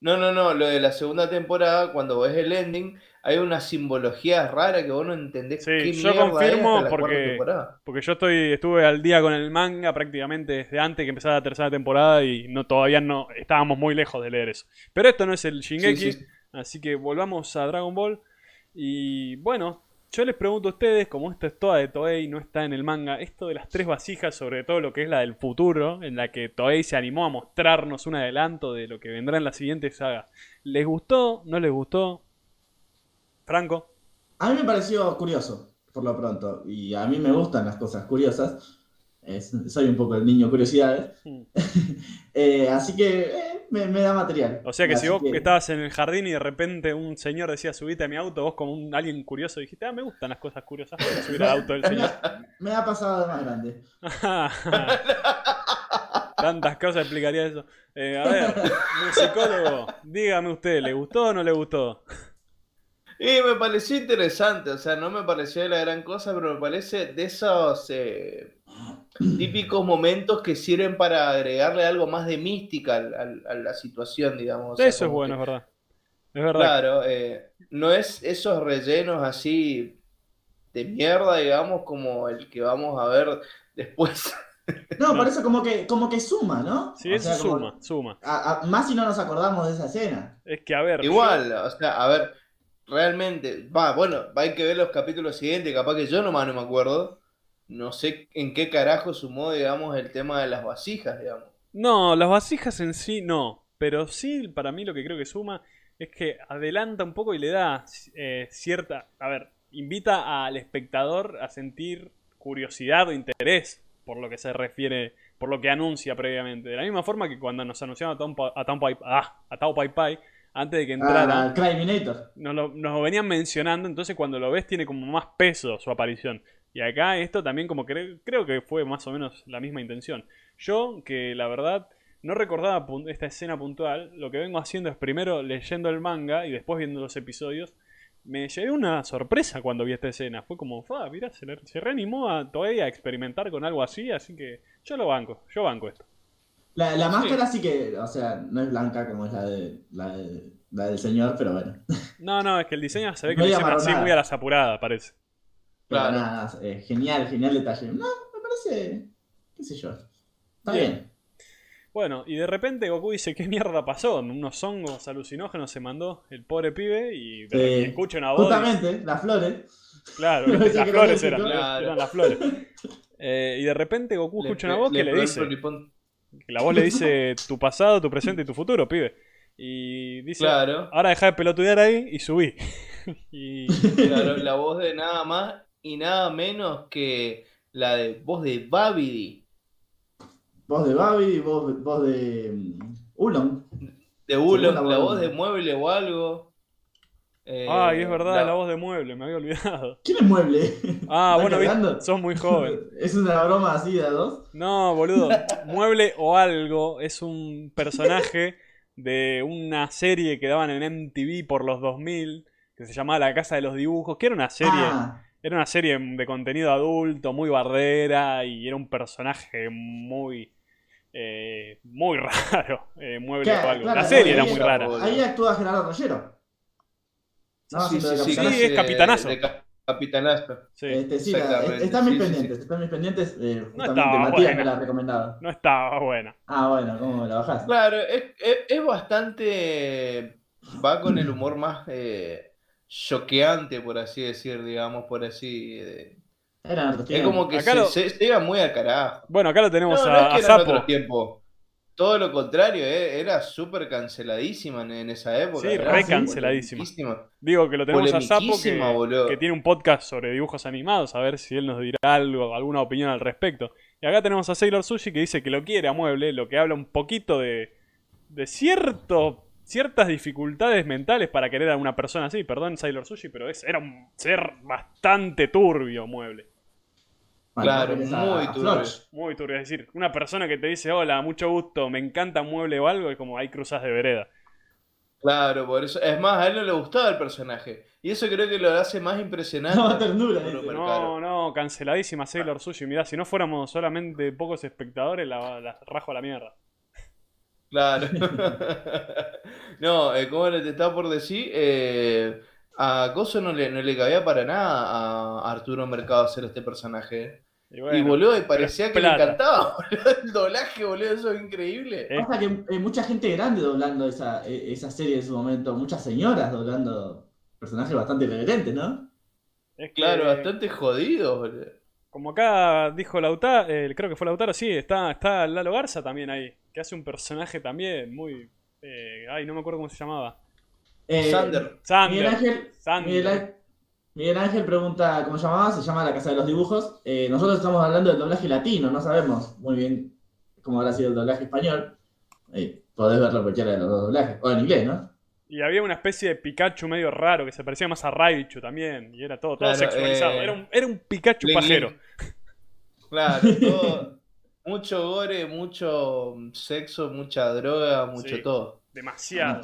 No, no, no, lo de la segunda temporada, cuando ves el ending, hay una simbología rara que vos no entendés sí, yo confirmo porque, porque yo estoy estuve al día con el manga prácticamente desde antes que empezara la tercera temporada y no todavía no estábamos muy lejos de leer eso. Pero esto no es el Shingeki, así que volvamos a Dragon Ball y bueno, yo les pregunto a ustedes, como esto es toda de Toei, no está en el manga, esto de las tres vasijas, sobre todo lo que es la del futuro, en la que Toei se animó a mostrarnos un adelanto de lo que vendrá en la siguiente saga. ¿Les gustó? ¿No les gustó? Franco. A mí me pareció curioso, por lo pronto, y a mí me gustan las cosas curiosas soy un poco el niño curiosidades. Eh, así que eh, me, da material. O sea que si vos estabas en el jardín y de repente un señor decía subite a mi auto, vos como un, alguien curioso dijiste, ah, me gustan las cosas curiosas, subir al auto del señor. Me, ha pasado de más grande. Tantas cosas explicaría eso. Eh, a ver, musicólogo, dígame usted, ¿le gustó o no le gustó? Y me pareció interesante, o sea, no me pareció la gran cosa, pero me parece de esos típicos momentos que sirven para agregarle algo más de mística a, la situación, digamos. Eso es bueno, es verdad. Es verdad. Claro, eh, no es esos rellenos así de mierda, digamos, como el que vamos a ver después. No, por eso como que, como que suma, ¿no? Sí, eso suma, suma. más si no nos acordamos de esa escena. Es que, a ver. Igual, o sea, a ver, realmente, va, bueno, hay que ver los capítulos siguientes, capaz que yo nomás no me acuerdo no sé en qué carajo sumó, digamos, el tema de las vasijas, digamos. No, las vasijas en sí no, pero sí para mí lo que creo que suma es que adelanta un poco y le da eh, cierta, a ver, invita al espectador a sentir curiosidad o interés por lo que se refiere, por lo que anuncia previamente. De la misma forma que cuando nos anunciaron a Tao Pai, ah, a Tao Pai Pai antes de que entrara. Ah. Nos lo, nos lo venían mencionando, entonces cuando lo ves tiene como más peso su aparición. Y acá esto también como que creo que fue más o menos la misma intención. Yo, que la verdad no recordaba esta escena puntual, lo que vengo haciendo es primero leyendo el manga y después viendo los episodios. Me llevé una sorpresa cuando vi esta escena. Fue como, fa, mira, se, se, reanimó a Toei a experimentar con algo así, así que yo lo banco, yo banco esto. La, máscara sí. que, o sea, no es blanca como es la, de, la, del señor, pero bueno. No, no, es que el diseño se ve que lo hicieron así muy a las apuradas, parece. Claro. nada, eh, genial, genial detalle. No, me parece, qué sé yo. Está bien. Bueno, y de repente Goku dice, ¿qué mierda pasó? Unos hongos alucinógenos se mandó el pobre pibe y, escucha una voz. Justamente, las flores. Claro, las flores eran, eran, las flores. Eh, y de repente Goku escucha una voz que le dice... La voz le dice tu pasado, tu presente y tu futuro, pibe. Y dice, claro. ahora deja de pelotudear ahí y subí. y... Claro, la voz de nada más y nada menos que la de voz de Babidi. Voz de Babidi, voz, voz de um, Ulon. De Ulon, la voz de Mueble o algo. Eh, Ay, es verdad, la... voz de Mueble, me había olvidado. ¿Quién es Mueble? Ah, bueno, sos muy joven. ¿Es una broma así de dos? No, boludo. Mueble o algo es un personaje de una serie que daban en MTV por los 2000 que se llamaba La Casa de los Dibujos, que era una serie ah. Era una serie de contenido adulto, muy bardera y era un personaje muy. Eh, muy raro. Eh, mueble o algo. la serie era muy rara. Ahí actúa Gerardo Rollero. No, sí, sí, sí, es capitanazo. Capitanazo. Sí, este, sí están mis pendientes, están mis pendientes. Eh, justamente no Matías me la ha recomendado. No estaba buena. Ah, bueno, ¿cómo la bajaste? Claro, es, es, bastante. Va con el humor más eh, choqueante, por así decir, digamos, por así. Eh, es como que se, se, iba muy al carajo. Bueno, acá lo tenemos a, es Sapo. tiempo. Todo lo contrario, eh, era súper canceladísima en, esa época. Sí, re canceladísima. Digo que lo tenemos a Sapo que, tiene un podcast sobre dibujos animados, a ver si él nos dirá algo, alguna opinión al respecto. Y acá tenemos a Sailor Sushi que dice que lo quiere a Mueble, lo que habla un poquito de, de cierto, ciertas dificultades mentales para querer a una persona así. Perdón, Sailor Sushi, pero es, era un ser bastante turbio Mueble claro, muy turbio. Muy turbio. Es decir, una persona que te dice, hola, mucho gusto, me encanta mueble o algo, es como hay cruzas de vereda. Claro, por eso. Es más, a él no le gustaba el personaje. Y eso creo que lo hace más impresionante. No, ternura. No, no, canceladísima Sailor Sushi. Mirá, si no fuéramos solamente pocos espectadores, la, rajo a la mierda. Claro. no, eh, como te estaba por decir, eh, a Gozo no le, no le cabía para nada a Arturo Mercado hacer este personaje. Y, boludo, y parecía que le encantaba, El doblaje, boludo, eso es increíble. Pasa que hay mucha gente grande doblando esa, esa serie en su momento, muchas señoras doblando personajes bastante irreverentes, ¿no? Es claro, bastante jodidos, boludo. Como acá dijo Lautaro, eh, creo que fue Lautaro, sí, está, está Lalo Garza también ahí, que hace un personaje también muy... Eh, ay, no me acuerdo cómo se llamaba. Eh, Sander. Miguel Ángel, Sander. Miguel Ángel pregunta cómo se llamaba, se llama La Casa de los Dibujos. Eh, nosotros estamos hablando del doblaje latino, no sabemos muy bien cómo habrá sido el doblaje español. Eh, podés verlo cualquiera de los dos doblajes, o en inglés, ¿no? Y había una especie de Pikachu medio raro que se parecía más a Raichu también, y era todo, todo sexualizado. Eh, era, un, era, un, Pikachu pajero. Claro, todo, mucho gore, mucho sexo, mucha droga, mucho todo. Demasiado.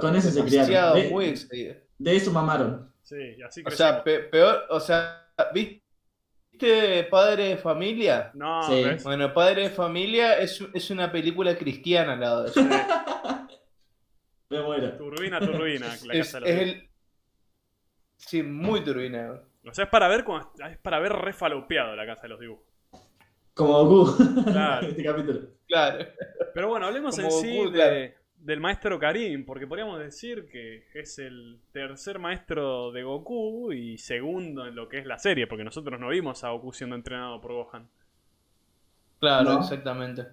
Con, eso se criaron. De, de eso mamaron. Sí, así O sea, peor, o sea, ¿viste Padre de Familia? No, Bueno, Padre de Familia es, es una película cristiana al lado de eso. Me muero. Turbina, turbina. La es, casa de es el... Sí, muy turbina. O sea, es para ver como, es para ver refalopeado la casa de los dibujos. Como Goku. Claro. este capítulo. Claro. Pero bueno, hablemos en sí de, del maestro Karim, porque podríamos decir que es el tercer maestro de Goku y segundo en lo que es la serie, porque nosotros no vimos a Goku siendo entrenado por Gohan. Claro, exactamente.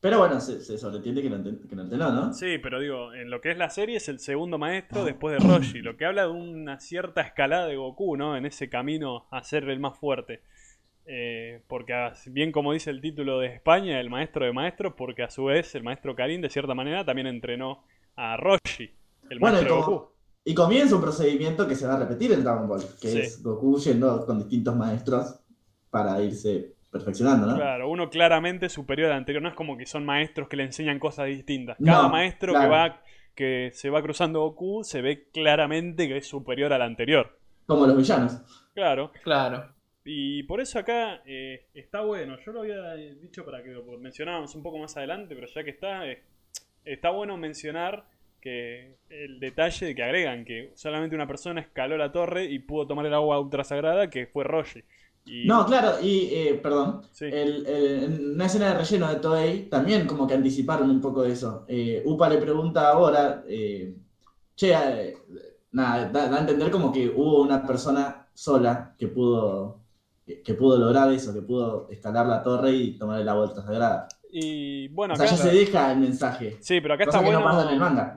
Pero bueno, se, sobreentiende que no, entrenó, ¿no? Sí, pero digo, en lo que es la serie es el segundo maestro después de Roshi, lo que habla de una cierta escalada de Goku, ¿no? En ese camino a ser el más fuerte. Eh, porque bien como dice el título de España, el maestro de maestros, porque a su vez el maestro Karim de cierta manera también entrenó a Roshi, el maestro y, de Goku. y comienza un procedimiento que se va a repetir en Dragon Ball, que es Goku yendo con distintos maestros para irse perfeccionando, ¿no? Claro, uno claramente superior al anterior, no es como que son maestros que le enseñan cosas distintas. Cada maestro que va que se va cruzando Goku se ve claramente que es superior al anterior. Como los villanos. Claro. Claro. Y por eso acá eh, está bueno. Yo lo había dicho para que lo mencionáramos un poco más adelante, pero ya que está, eh, está bueno mencionar que el detalle de que agregan que solamente una persona escaló la torre y pudo tomar el agua ultra sagrada, que fue Roshi. No, claro, y eh, perdón, en una escena de relleno de Toei también como que anticiparon un poco de eso. Upa le pregunta ahora, che, nada, da a entender como que hubo una persona sola que pudo que, pudo lograr eso, que pudo escalar la torre y tomar la vuelta sagrada. Y bueno, o sea, ya se deja el mensaje. Sí, pero acá está bueno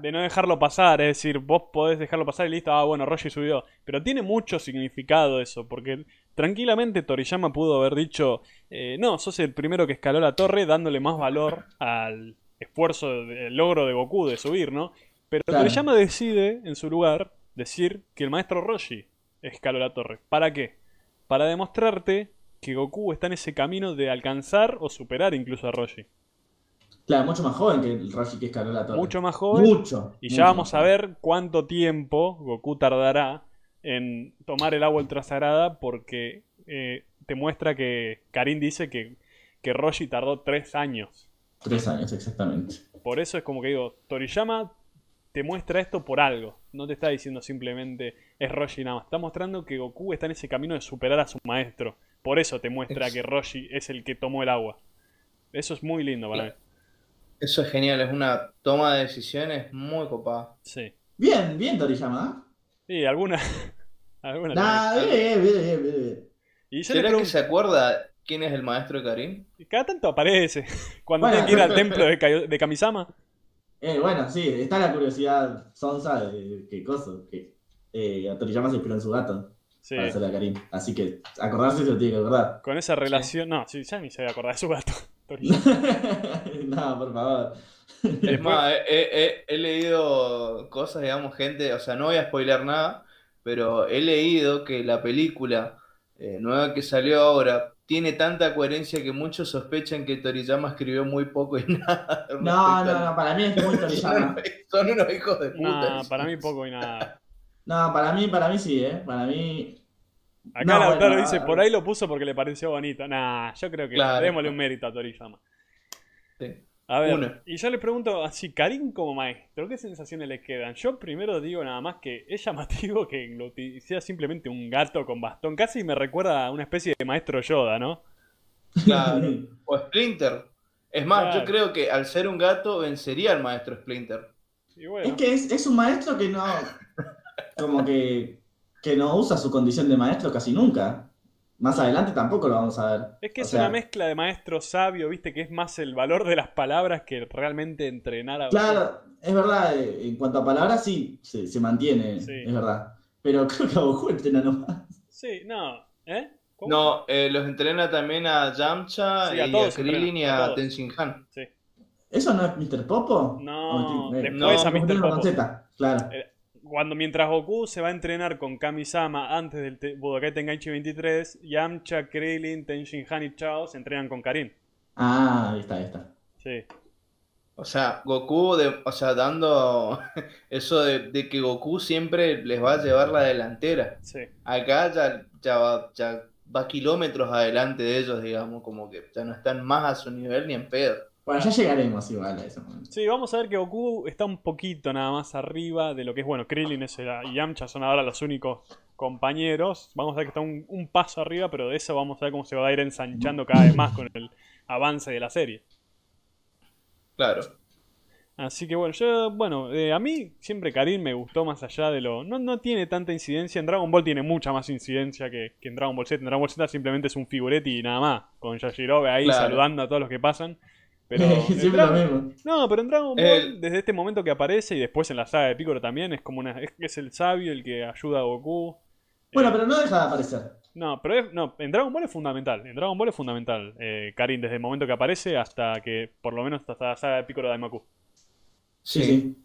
de no dejarlo pasar, es decir, vos podés dejarlo pasar y listo, ah, bueno, Roshi subió. Pero tiene mucho significado eso, porque tranquilamente Toriyama pudo haber dicho, eh, no, sos el primero que escaló la torre dándole más valor al esfuerzo, el logro de Goku de subir, ¿no? Pero Toriyama decide, en su lugar, decir que el maestro Roshi escaló la torre. ¿Para qué? Para demostrarte que Goku está en ese camino de alcanzar o superar incluso a Roshi. Claro, mucho más joven que el Roshi que escaló la torre. Mucho más joven. Mucho. Y ya vamos a ver cuánto tiempo Goku tardará en tomar el agua ultrasagrada porque eh, te muestra que Karin dice que, que Roshi tardó tres años. Tres años, exactamente. Por eso es como que digo, Toriyama te muestra esto por algo. No te está diciendo simplemente es Roshi nada más. Está mostrando que Goku está en ese camino de superar a su maestro. Por eso te muestra que Roshi es el que tomó el agua. Eso es muy lindo para mí. Eso es genial, es una toma de decisiones muy copada. Sí. Bien, bien, Toriyama. Sí, alguna. alguna nah, bien, bien, bien, bien. Y ¿Será que se acuerda quién es el maestro de Karim? Cada tanto aparece. Cuando tiene que ir al templo de, de Kamisama. Eh, bueno, sí, está la curiosidad sonsa de qué cosa, que eh, Toriyama se inspiró en su gato para hacerle a Karim. Así que acordarse se lo tiene que acordar. Con esa relación, no, sí, ya ni se va a acordar de su gato. no, por favor. Es más, he, leído cosas, digamos, gente, o sea, no voy a spoiler nada, pero he leído que la película eh, nueva que salió ahora tiene tanta coherencia que muchos sospechan que Toriyama escribió muy poco y nada. No, no, no, para mí es muy Toriyama. Son unos hijos de puta. No, para mí poco y nada. No, para mí, para mí sí, ¿eh? Para mí... Acá el autor dice, por ahí lo puso porque le pareció bonito. Nah, yo creo que démosle un mérito a Toriyama. Sí. A ver, y yo le pregunto así, Karim como maestro, ¿qué sensaciones le quedan? Yo primero digo nada más que es llamativo que lo sea simplemente un gato con bastón. Casi me recuerda a una especie de maestro Yoda, ¿no? Claro. o Splinter. Es más, yo creo que al ser un gato vencería al maestro Splinter. Es que es, un maestro que no. Como que. que no usa su condición de maestro casi nunca. Más adelante tampoco lo vamos a ver. Es que es una mezcla de maestro sabio, viste, que es más el valor de las palabras que realmente entrenar a. Claro, es verdad, eh, en cuanto a palabras sí, se, mantiene, es verdad. Pero creo que a Goku entrena nomás. Sí, no, ¿eh? No, eh, los entrena también a Yamcha y a, Krillin y a, Tenshin Han. Sí. ¿Eso no es Mr. Popo? No, después a Mr. Popo. Claro. Cuando mientras Goku se va a entrenar con Kami-sama antes del Budokai Tenkaichi 23, Yamcha, Krillin, Tenshin Han y Chao se entrenan con Karin. Ah, ahí está, ahí está. Sí. O sea, Goku, o sea, dando eso de, que Goku siempre les va a llevar la delantera. Sí. Acá ya, ya, va, ya va kilómetros adelante de ellos, digamos, como que ya no están más a su nivel ni en pedo. Bueno, ya llegaremos igual a ese momento. Sí, vamos a ver que Goku está un poquito nada más arriba de lo que es, bueno, Krillin y Yamcha son ahora los únicos compañeros. Vamos a ver que está un, paso arriba, pero de eso vamos a ver cómo se va a ir ensanchando cada vez más con el avance de la serie. Claro. Así que bueno, yo, bueno, eh, a mí siempre Karin me gustó más allá de lo... No, no tiene tanta incidencia, en Dragon Ball tiene mucha más incidencia que, en Dragon Ball Z. En Dragon Ball Z simplemente es un figuretti y nada más, con Yashirobe ahí saludando a todos los que pasan. Pero No, pero en Dragon Ball, desde este momento que aparece y después en la saga de Piccolo también, es como una. Es, el sabio el que ayuda a Goku. Bueno, eh, pero no deja de aparecer. No, pero no, en Dragon Ball es fundamental. En Dragon Ball es fundamental, eh, Karin, desde el momento que aparece hasta que, por lo menos, hasta la saga de Piccolo de Daimaku. Sí.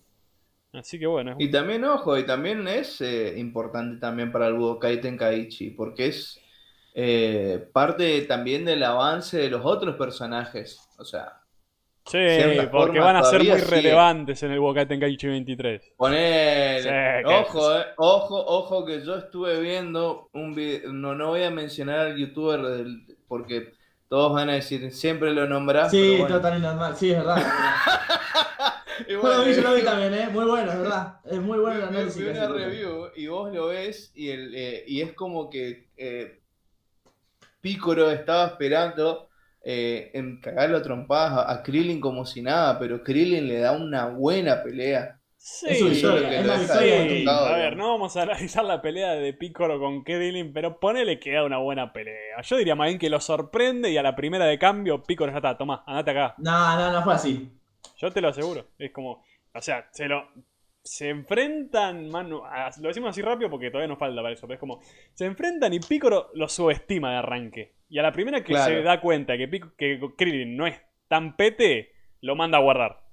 Así que bueno. Y también, ojo, y también es eh, importante también para el Budokai Tenkaichi, porque es parte también del avance de los otros personajes. O sea, Sí, porque van a ser muy relevantes en el Budokai Tenkaichi 23. Poner. ojo, eh, ojo, ojo, que yo estuve viendo un video. No, no voy a mencionar al youtuber del, porque todos van a decir, siempre lo nombras. Sí, bueno. total normal, sí, es verdad. y bueno, yo lo vi también, ¿eh? Muy bueno, es verdad. Es muy bueno el análisis. Vi una review y vos lo ves y, el, eh, y es como que eh, Pícoro estaba esperando eh, en cagarlo a trompadas a, Krillin como si nada, pero Krillin le da una buena pelea. Sí, es A ver, no vamos a analizar la pelea de Piccolo con Krillin, pero ponele que da una buena pelea. Yo diría más bien que lo sorprende y a la primera de cambio Piccolo ya está, toma, andate acá. No, no, no fue así. Yo te lo aseguro. Es como, o sea, se lo, se enfrentan, mano, lo decimos así rápido porque todavía nos falta para eso, pero es como, se enfrentan y Piccolo lo subestima de arranque. Y a la primera que se da cuenta que, que Krillin no es tan pete, lo manda a guardar.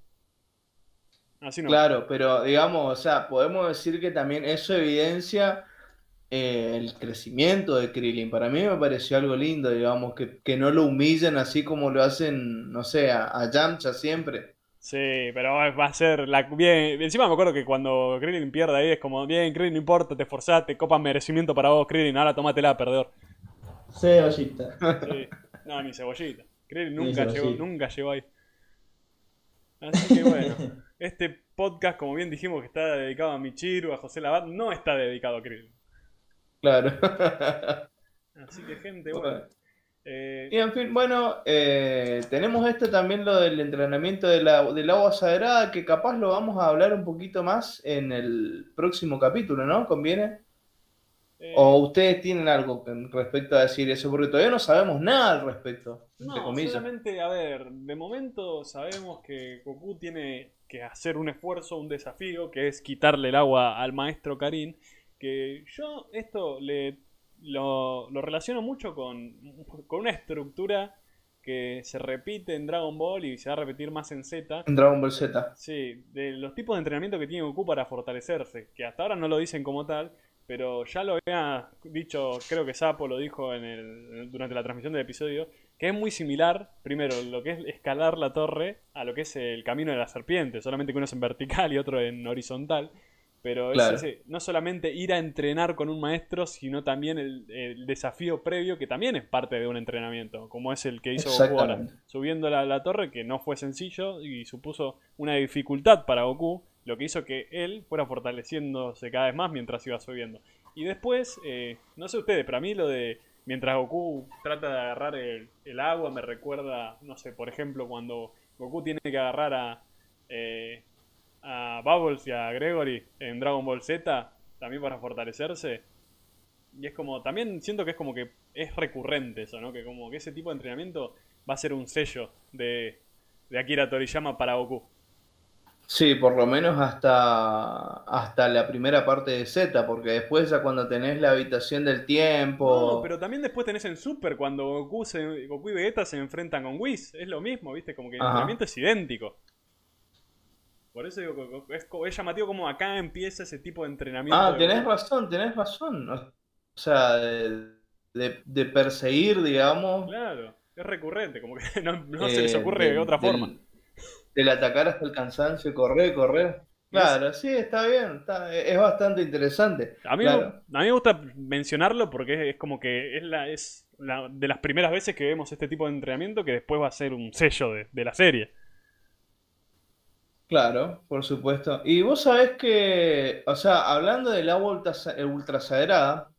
Así no. Claro, pero digamos, o sea, podemos decir que también eso evidencia eh, el crecimiento de Krillin. Para mí me pareció algo lindo, digamos, que, no lo humillen así como lo hacen, no sé, a, a Yamcha siempre. Sí, pero va a ser la bien. Encima me acuerdo que cuando Krillin pierde ahí es como, bien, Krillin, no importa, te esforzaste, copa merecimiento para vos, Krillin, ahora tómatela, perdedor. Cebollita. Sí. No, ni cebollita. Krillin nunca, llegó, nunca llegó ahí. Así que bueno, este podcast, como bien dijimos que está dedicado a Michiru, a José Labat, no está dedicado a Krill. Claro. Así que gente, bueno. Eh, y en fin, bueno, eh, tenemos esto también lo del entrenamiento de la, del agua sagrada, que capaz lo vamos a hablar un poquito más en el próximo capítulo, ¿no? ¿Conviene? Eh, ¿O ustedes tienen algo respecto a decir eso? Porque todavía no sabemos nada al respecto. No, solamente, a ver, de momento sabemos que Goku tiene que hacer un esfuerzo, un desafío, que es quitarle el agua al maestro Karin. Que yo esto le lo, relaciono mucho con, con, una estructura que se repite en Dragon Ball y se va a repetir más en Z. En Dragon Ball Z. Sí, de los tipos de entrenamiento que tiene Goku para fortalecerse, que hasta ahora no lo dicen como tal, pero ya lo había dicho, creo que Sapo lo dijo en el, durante la transmisión del episodio, que es muy similar, primero, lo que es escalar la torre a lo que es el camino de la serpiente, solamente que uno es en vertical y otro en horizontal. Pero es no solamente ir a entrenar con un maestro, sino también el, desafío previo, que también es parte de un entrenamiento, como es el que hizo Goku ahora. Subiendo la, la, torre, que no fue sencillo y supuso una dificultad para Goku, lo que hizo que él fuera fortaleciéndose cada vez más mientras iba subiendo. Y después, eh, no sé ustedes, pero a mí lo de mientras Goku trata de agarrar el, el agua me recuerda, no sé, por ejemplo, cuando Goku tiene que agarrar a. Eh, a Bubbles y a Gregory en Dragon Ball Z, también para fortalecerse. Y es como, también siento que es como que es recurrente eso, ¿no? Que como que ese tipo de entrenamiento va a ser un sello de, de Akira Toriyama para Goku. Sí, por lo menos hasta, hasta la primera parte de Z, porque después ya cuando tenés la habitación del tiempo... No, pero también después tenés en Super, cuando Goku, Goku y Vegeta se enfrentan con Whis, es lo mismo, ¿viste? Como que el entrenamiento es idéntico. Por eso digo, es, es llamativo como acá empieza ese tipo de entrenamiento. Ah, tenés razón, tenés razón. O sea, de, perseguir, digamos. Claro, es recurrente, como que no, se les eh, ocurre de, otra forma. Del, atacar hasta el cansancio, correr, correr. Claro, sí, está bien, es bastante interesante. A mí, a mí me gusta mencionarlo porque es, como que es la es la, de las primeras veces que vemos este tipo de entrenamiento que después va a ser un sello de la serie. Claro, por supuesto. Y vos sabés que, o sea, hablando del agua ultrasagrada,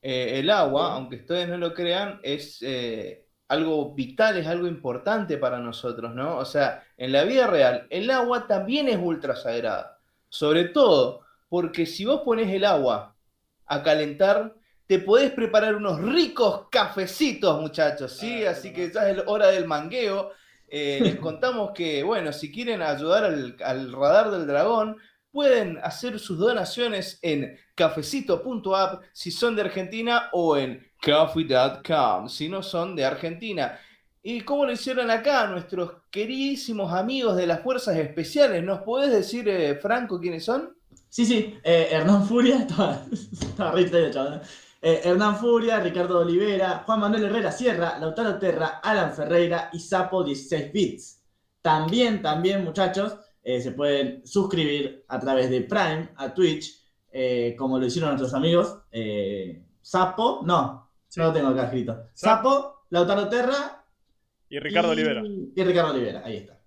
eh, el agua, aunque ustedes no lo crean, es eh, algo vital, es algo importante para nosotros, ¿no? O sea, en la vida real, el agua también es ultrasagrada. Sobre todo porque si vos pones el agua a calentar, te podés preparar unos ricos cafecitos, muchachos, ¿sí? Así que ya es hora del mangueo. Eh, les contamos que, bueno, si quieren ayudar al, radar del dragón, pueden hacer sus donaciones en cafecito.app si son de Argentina o en coffee.com si no son de Argentina. ¿Y cómo lo hicieron acá nuestros queridísimos amigos de las Fuerzas Especiales? ¿Nos podés decir, eh, Franco, quiénes son? Sí, sí, eh, Hernán Furia, estaba, estaba chaval. Eh, Hernán Furia, Ricardo Olivera, Juan Manuel Herrera Sierra, Lautaro Terra, Alan Ferreira y Sapo 16 Bits. También, también, muchachos, eh, se pueden suscribir a través de Prime a Twitch, eh, como lo hicieron nuestros amigos. Sapo, no, no lo tengo acá escrito. Sapo, Lautaro Terra y Ricardo Olivera. Y Ricardo Olivera, ahí está.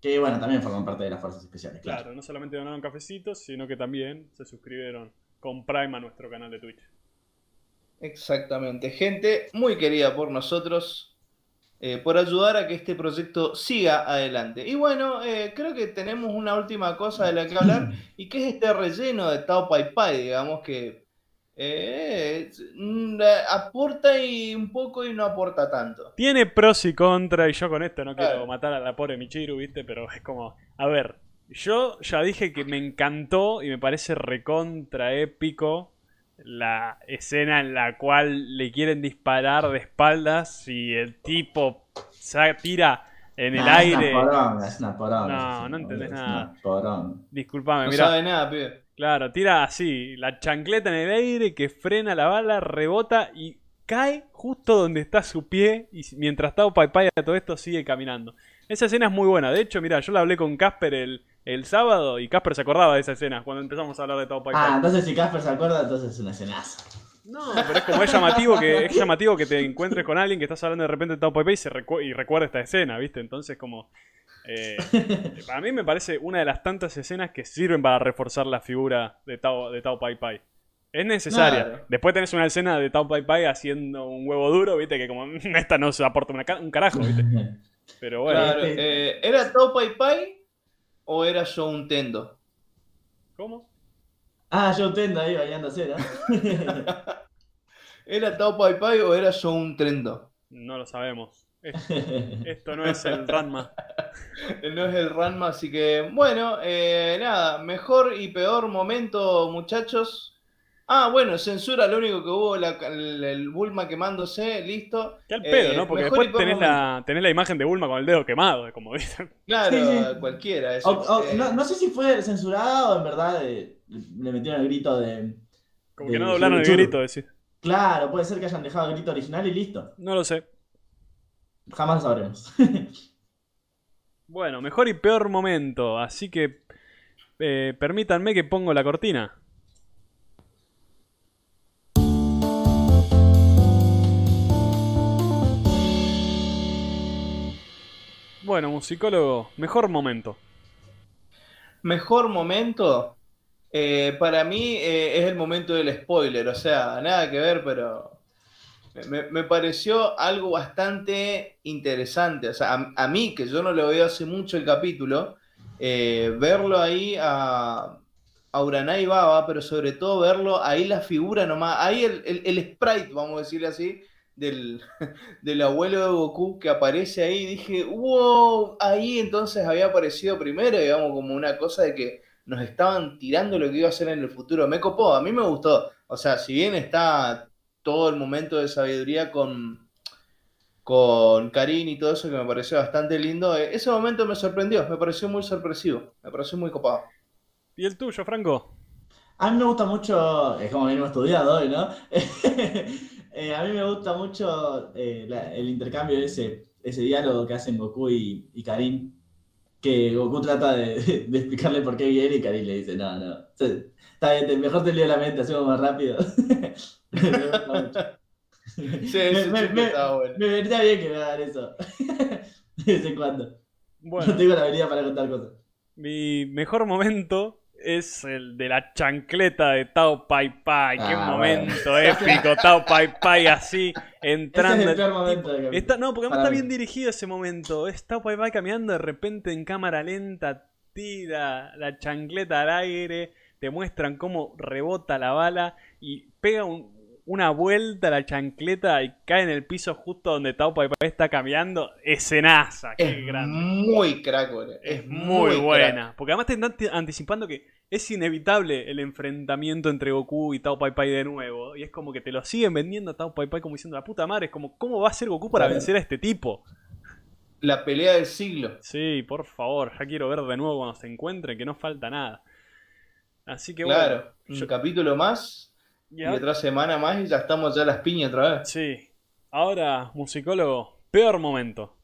Que bueno, también forman parte de las fuerzas especiales. Claro, claro no solamente donaron cafecitos, sino que también se suscribieron con Prime a nuestro canal de Twitch. Exactamente, gente muy querida por nosotros, eh, por ayudar a que este proyecto siga adelante. Y bueno, eh, creo que tenemos una última cosa de la que hablar, y que es este relleno de Tao Pai Pai, digamos que eh, mm, aporta y un poco y no aporta tanto. Tiene pros y contras, y yo con esto no quiero matar a la pobre Michiru, ¿viste? Pero es como, a ver, yo ya dije que me encantó y me parece recontra épico la escena en la cual le quieren disparar de espaldas y el tipo se tira en el aire. Es una poronga, No, no entendés nada. Disculpame, no mira. sabe nada, pibe. Claro, tira así, la chancleta en el aire que frena la bala, rebota y cae justo donde está su pie y mientras está Pai Pai a todo esto sigue caminando. Esa escena es muy buena. De hecho, mira, yo la hablé con Casper el, el sábado y Casper se acordaba de esa escena cuando empezamos a hablar de todo Pai Ah, entonces si Casper se acuerda, entonces es una escenaza. No, pero es como es llamativo que es llamativo que te encuentres con alguien que estás hablando de repente de Tao Pai Pai y, y recuerda esta escena, ¿viste? Entonces como eh, para mí me parece una de las tantas escenas que sirven para reforzar la figura de Tao, de Tao Pai Pai. Es necesaria. Después tenés una escena de Tao Pai Pai haciendo un huevo duro, viste, que como esta no se aporta un carajo, viste. Pero bueno. Eh, ¿Era Tao Pai Pai o era yo un tendo? ¿Cómo? Ah, yo Tendo ahí bailando cera. ¿Era Tao Pai Pai o era yo un trendo? No lo sabemos. Esto no es el Ranma. no es el Ranma, así que bueno, eh, nada, mejor y peor momento, muchachos. Ah, bueno, censura, lo único que hubo, el, Bulma quemándose, listo. Qué al pedo, ¿no? Eh, Porque después tenés la, tenés la, imagen de Bulma con el dedo quemado, como dicen. Claro, cualquiera. no, sé si fue censurado o en verdad eh, le metieron el grito de. Como que no doblaron el grito, decís. Claro, puede ser que hayan dejado el grito original y listo. No lo sé. Jamás lo sabremos. bueno, mejor y peor momento, así que eh, permítanme que pongo la cortina. Bueno, musicólogo, mejor momento. Mejor momento, eh, para mí eh, es el momento del spoiler, o sea, nada que ver, pero me, pareció algo bastante interesante. O sea, a, mí, que yo no lo veo hace mucho el capítulo, eh, verlo ahí a, a Uranai Baba, pero sobre todo verlo ahí la figura nomás, ahí el, sprite, vamos a decirle así, del, del, abuelo de Goku que aparece ahí, dije, wow, ahí entonces había aparecido primero, digamos, como una cosa de que nos estaban tirando lo que iba a hacer en el futuro. Me copó, a mí me gustó. O sea, si bien está todo el momento de sabiduría con, con Karin y todo eso que me pareció bastante lindo. Eh, ese momento me sorprendió, me pareció muy sorpresivo, me pareció muy copado. ¿Y el tuyo, Franco? A mí me gusta mucho, es como venimos estudiado hoy, ¿no? Eh, a mí me gusta mucho eh, el intercambio, ese, ese diálogo que hacen Goku y, y Karin, que Goku trata de, explicarle por qué viene y Karin le dice, no, no, está bien, mejor te leo la mente, hacemos más rápido. sí, me, me, me, vendría bien que me hagan eso. de vez en cuando. Bueno, no tengo la habilidad para contar cosas. Mi mejor momento es el de la chancleta de Tao Pai Pai. Qué ah, momento épico. Tao Pai Pai así, entrando. es el peor momento está, No, porque además está bien dirigido ese momento. Es Tao Pai Pai caminando de repente en cámara lenta, tira la chancleta al aire, te muestran cómo rebota la bala y pega un, una vuelta a la chancleta y cae en el piso justo donde Tao Pai Pai está cambiando. Escenaza, qué es grande. Muy crack, Es muy, buena. Porque además te están anticipando que es inevitable el enfrentamiento entre Goku y Tao Pai Pai de nuevo. Y es como que te lo siguen vendiendo a Tao Pai Pai como diciendo la puta madre. Es como, ¿cómo va a ser Goku para vencer a este tipo? La pelea del siglo. Sí, por favor, ya quiero ver de nuevo cuando se encuentren, que no falta nada. Así que claro, bueno. un capítulo más y otra semana más y ya estamos ya las piñas otra vez. Sí. Ahora, musicólogo, peor momento.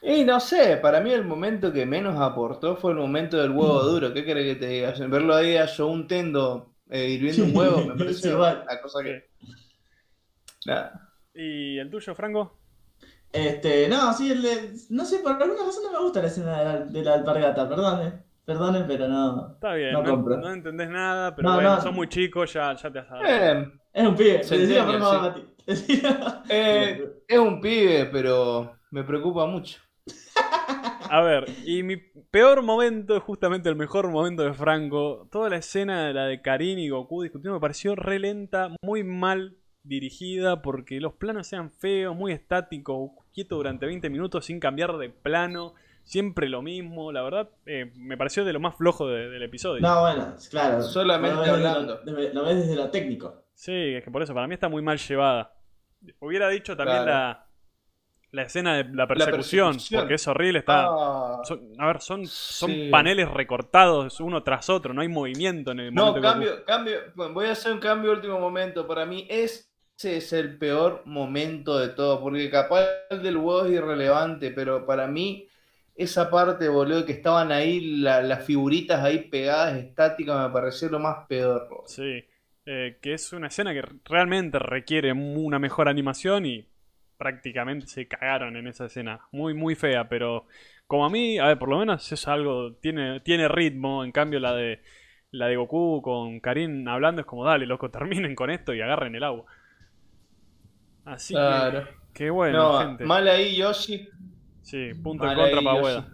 Y no sé, para mí el momento que menos aportó fue el momento del huevo duro. ¿Qué querés que te diga? Verlo ahí a yo un tendo eh, hirviendo un huevo me parece igual. la cosa que. Nada. ¿Y el tuyo, Franco? Este, no, sí, el no sé, por alguna razón no me gusta la escena de la, de la alpargata, perdón, Perdonen, pero no. Está bien, no, no, entendés nada, pero bueno, son muy chicos, ya, ya te has dado. Eh, es un pibe, se eh, es un pibe, pero me preocupa mucho. A ver, y mi peor momento es justamente el mejor momento de Franco. Toda la escena de la de Karin y Goku discutiendo me pareció re lenta, muy mal dirigida, porque los planos eran feos, muy estáticos, quieto durante 20 minutos sin cambiar de plano siempre lo mismo. La verdad, eh, me pareció de lo más flojo del episodio. No, bueno, claro. Solamente hablando. Lo, ves desde lo técnico. Sí, es que por eso, para mí está muy mal llevada. Hubiera dicho también la, la escena de la persecución, porque es horrible. Está, ah. a ver, son, son paneles recortados uno tras otro, no hay movimiento en el momento. No, cambio, cambio. Voy a hacer un cambio último momento. Para mí, ese es el peor momento de todo, porque capaz el del huevo es irrelevante, pero para mí esa parte, boludo, que estaban ahí las figuritas ahí pegadas estáticas, me pareció lo más peor. Sí. Eh, que es una escena que realmente requiere una mejor animación y prácticamente se cagaron en esa escena. Muy, muy fea, pero como a mí, a ver, por lo menos es algo, tiene, tiene ritmo, en cambio la de la de Goku con Karin hablando es como, dale, loco, terminen con esto y agarren el agua. Así que, qué bueno, gente. Mal ahí, Yoshi. Sí, punto en contra para Ueda.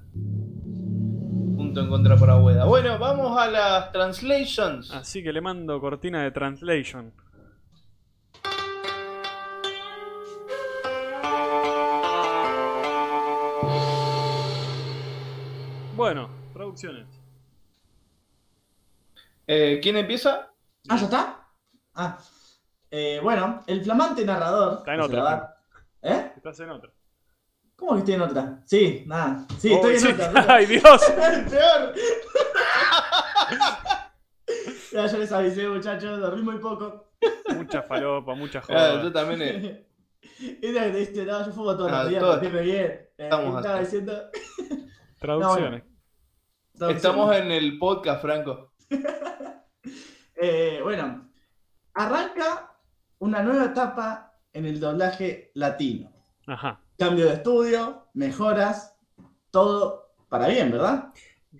Punto en contra para Ueda. Bueno, vamos a las translations. Así que le mando cortina de translation. Bueno, producciones. Eh, ¿Quién empieza? Ah, ¿ya está? Ah. Eh, bueno, el flamante narrador. Está en otra. ¿Eh? Estás en otra. ¿Cómo que estoy en otra? Sí, nada. Sí, estoy en otra. ¡Ay, Dios! peor! ya, ya les avisé, muchachos, dormí muy poco. Mucha falopa, mucha joda. yo también. Eh. Esa que te diste, no, yo fumo todos los ah, días, todo... bien. Eh, Estamos estaba diciendo. Traducciones. Estamos en el podcast, Franco. Eh, bueno, arranca una nueva etapa en el doblaje latino. Ajá. Cambio de estudio, mejoras, todo para bien, ¿verdad?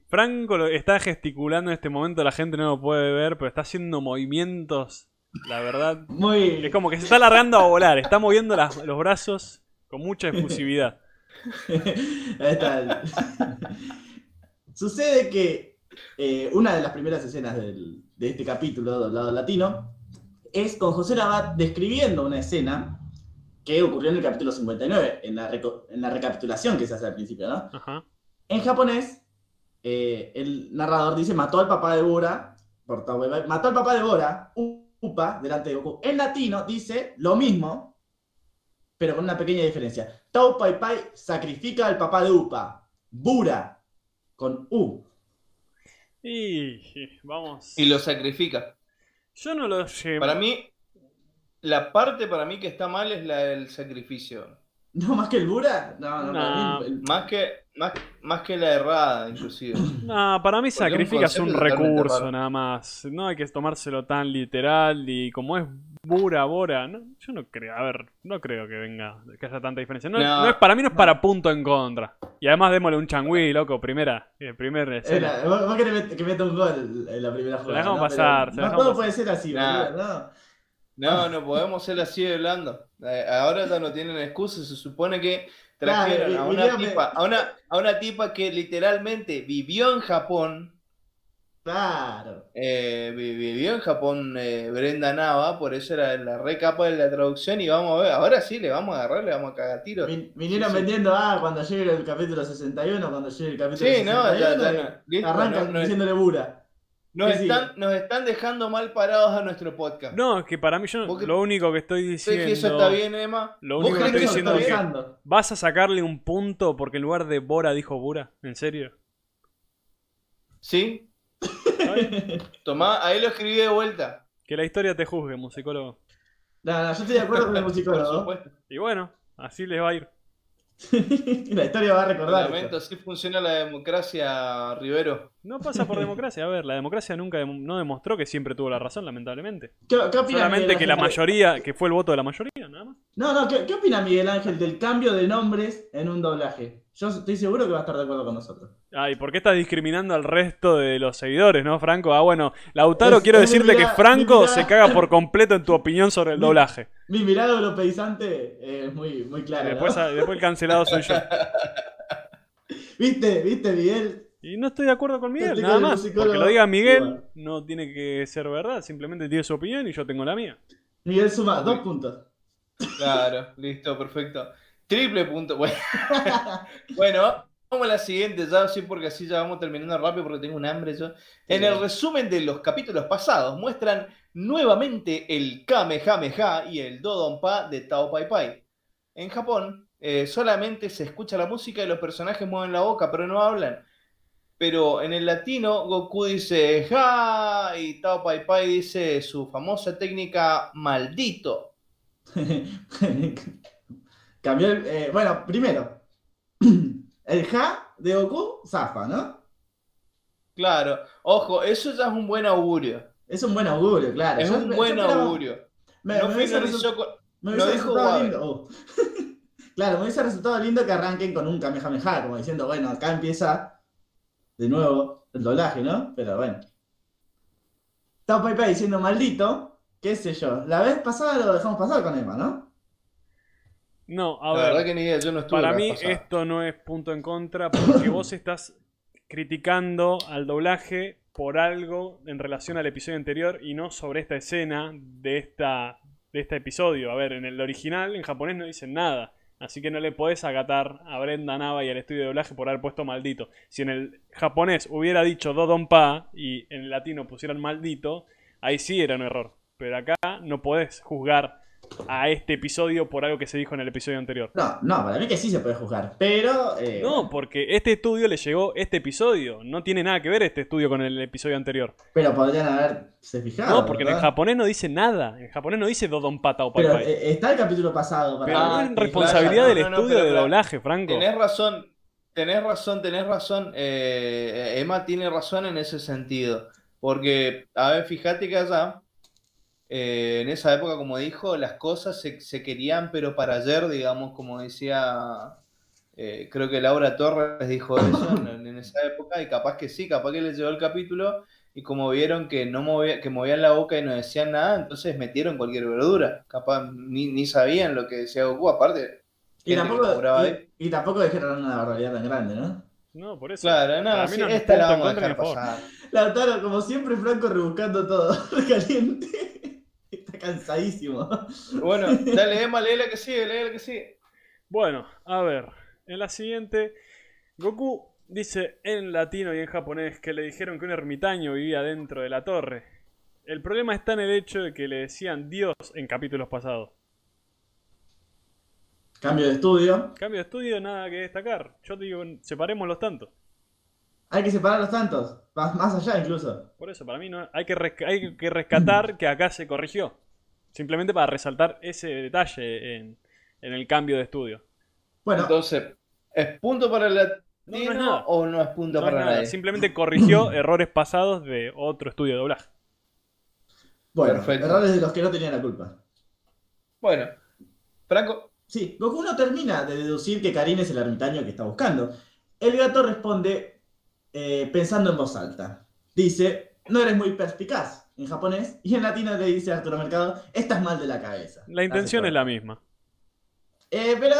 Franco está gesticulando en este momento, la gente no lo puede ver, pero está haciendo movimientos, la verdad. Muy... Es como que se está largando a volar, está moviendo los brazos con mucha efusividad. Ahí está. Sucede que eh, una de las primeras escenas de este capítulo del lado latino es con José Labat describiendo una escena que ocurrió en el capítulo 59, en la, en la recapitulación que se hace al principio, ¿no? En japonés, eh, el narrador dice, mató al papá de Bora, mató al papá de Bora, Upa, delante de Goku. En latino dice lo mismo, pero con una pequeña diferencia. Tau Pai Pai sacrifica al papá de Upa. Bura, con U. Y vamos. Y lo sacrifica. Yo no lo sé. Para mí, la parte para mí que está mal es la del sacrificio. No, más que el Bura. No, no, Más, que, más, que la errada, inclusive. No, para mí sacrificas un recurso nada más. No hay que tomárselo tan literal y como es Bura, Bora, no, yo no creo, a ver, no creo que venga, que haya tanta diferencia. No, es, para mí no es para punto en contra. Y además démosle un changüí, loco, primera, el primer escena. vos querés que meta un gol en la primera jugada. Se dejamos pasar. no todo puede ser así, no. No, no podemos ser así de blando. Eh, ahora ya no tienen excusa, se supone que trajeron a, una tipa, a, una, a una tipa que literalmente vivió en Japón Claro. Eh, vivió en Japón eh, Brenda Nava, por eso era la recapa de la traducción y vamos a ver, ahora sí le vamos a agarrar, le vamos a cagar tiro. vinieron vendiendo, ah, cuando llegue el capítulo 61, cuando llegue el capítulo sí, no, ya, ya, arrancan diciéndole bura. Nos están, nos están dejando mal parados a nuestro podcast. No, es que para mí yo lo único que estoy diciendo. que eso está bien, Emma. Lo único que estoy diciendo es que vas a sacarle un punto porque en lugar de Bora dijo Bura. ¿En serio? Sí, Tomá, ahí lo escribí de vuelta. Que la historia te juzgue, musicólogo. No, no, yo estoy de acuerdo con el musicólogo. Y bueno, así les va a ir. la historia va a recordar. Lamento, así funciona la democracia, Rivero. No pasa por democracia. A ver, la democracia nunca no demostró que siempre tuvo la razón, lamentablemente. ¿Qué, qué Solamente que la mayoría, que fue el voto de la mayoría, nada más. No, no, ¿qué, ¿qué opina Miguel Ángel del cambio de nombres en un doblaje? Yo estoy seguro que va a estar de acuerdo con nosotros. Ay, ¿por qué estás discriminando al resto de los seguidores, no, Franco? Ah, bueno, Lautaro, quiero decirte que Franco se caga por completo en tu opinión sobre el doblaje. Mi mirada europeizante es muy, muy clara. Después, después el cancelado soy yo. ¿Viste? ¿Viste, Miguel? Y no estoy de acuerdo con Miguel, nada más. Porque lo diga Miguel no tiene que ser verdad, simplemente tiene su opinión y yo tengo la mía. Miguel suma dos puntos. Claro, listo, perfecto. Triple punto. Bueno, bueno vamos a la siguiente, ya sí, porque así ya vamos terminando rápido porque tengo un hambre yo. En el resumen de los capítulos pasados muestran nuevamente el Kamehameha y el Dodonpa de Tao Pai Pai. En Japón eh, solamente se escucha la música y los personajes mueven la boca, pero no hablan. Pero en el latino, Goku dice ja y Tao Pai Pai dice su famosa técnica maldito. Cambió el, eh, bueno, primero, el ja de Goku zafa, ¿no? Claro, ojo, eso ya es un buen augurio. Es un buen augurio, claro. Es un buen augurio. Me, no me, finalizó con... me hubiese resultado lindo. Oh. claro, me hubiese resultado lindo que arranquen con un Kamehameha, como diciendo, bueno, acá empieza de nuevo el doblaje, ¿no? Pero bueno. Está Pai diciendo maldito, qué sé yo. La vez pasada lo dejamos pasar con Emma, ¿no? No, a ver. que ni idea, yo no estuve Para mí esto no es punto en contra porque vos estás criticando al doblaje por algo en relación al episodio anterior y no sobre esta escena de, esta, de este episodio. A ver, en el original, en japonés no dicen nada. Así que no le podés agatar a Brenda Nava y al estudio de doblaje por haber puesto maldito. Si en el japonés hubiera dicho Dodonpa y en el latino pusieran maldito, ahí sí era un error. Pero acá no podés juzgar a este episodio por algo que se dijo en el episodio anterior. No, no, para mí que sí se puede juzgar, pero... Eh, no, porque este estudio le llegó este episodio, no tiene nada que ver este estudio con el episodio anterior. Pero podrían haberse fijado. No, porque en el japonés no dice nada, en japonés no dice Dodon Pata o Pero eh, está el capítulo pasado. Para pero no es responsabilidad del estudio de doblaje, Franco. Tenés razón, tenés razón, tenés razón. Eh, Emma tiene razón en ese sentido. Porque, a ver, fíjate que allá eh, en esa época, como dijo, las cosas se, querían, pero para ayer, digamos, como decía, eh, creo que Laura Torres dijo eso en, esa época, y capaz que sí, capaz que les llegó el capítulo, y como vieron que no movía, que movían la boca y no decían nada, entonces metieron cualquier verdura, capaz ni, sabían lo que decía Goku, aparte. Y tampoco, y, tampoco dijeron una barbaridad tan grande, ¿no? No, por eso. Claro, no, esta la vamos a dejar pasar. Lautaro, como siempre, Franco rebuscando todo, caliente cansadísimo. Bueno, dale, Emma, lee la que sigue, lee la que sigue. Bueno, a ver. En la siguiente, Goku dice en latino y en japonés que le dijeron que un ermitaño vivía dentro de la torre. El problema está en el hecho de que le decían Dios en capítulos pasados. Cambio de estudio. Cambio de estudio, nada que destacar. Yo te digo, separemos los tantos. Hay que separar los tantos, más allá incluso. Por eso, para mí no hay que, hay que rescatar que acá se corrigió. Simplemente para resaltar ese detalle en, el cambio de estudio. Bueno, entonces, ¿es punto para el latino o no es punto para nada? Simplemente corrigió errores pasados de otro estudio de doblaje. Bueno, errores de los que no tenían la culpa. Bueno, Franco. Sí, Goku no termina de deducir que Karin es el ermitaño que está buscando. El gato responde eh, pensando en voz alta. Dice, no eres muy perspicaz en japonés, y en latino le dice a Arturo Mercado, estás mal de la cabeza. La intención es la misma. Eh, pero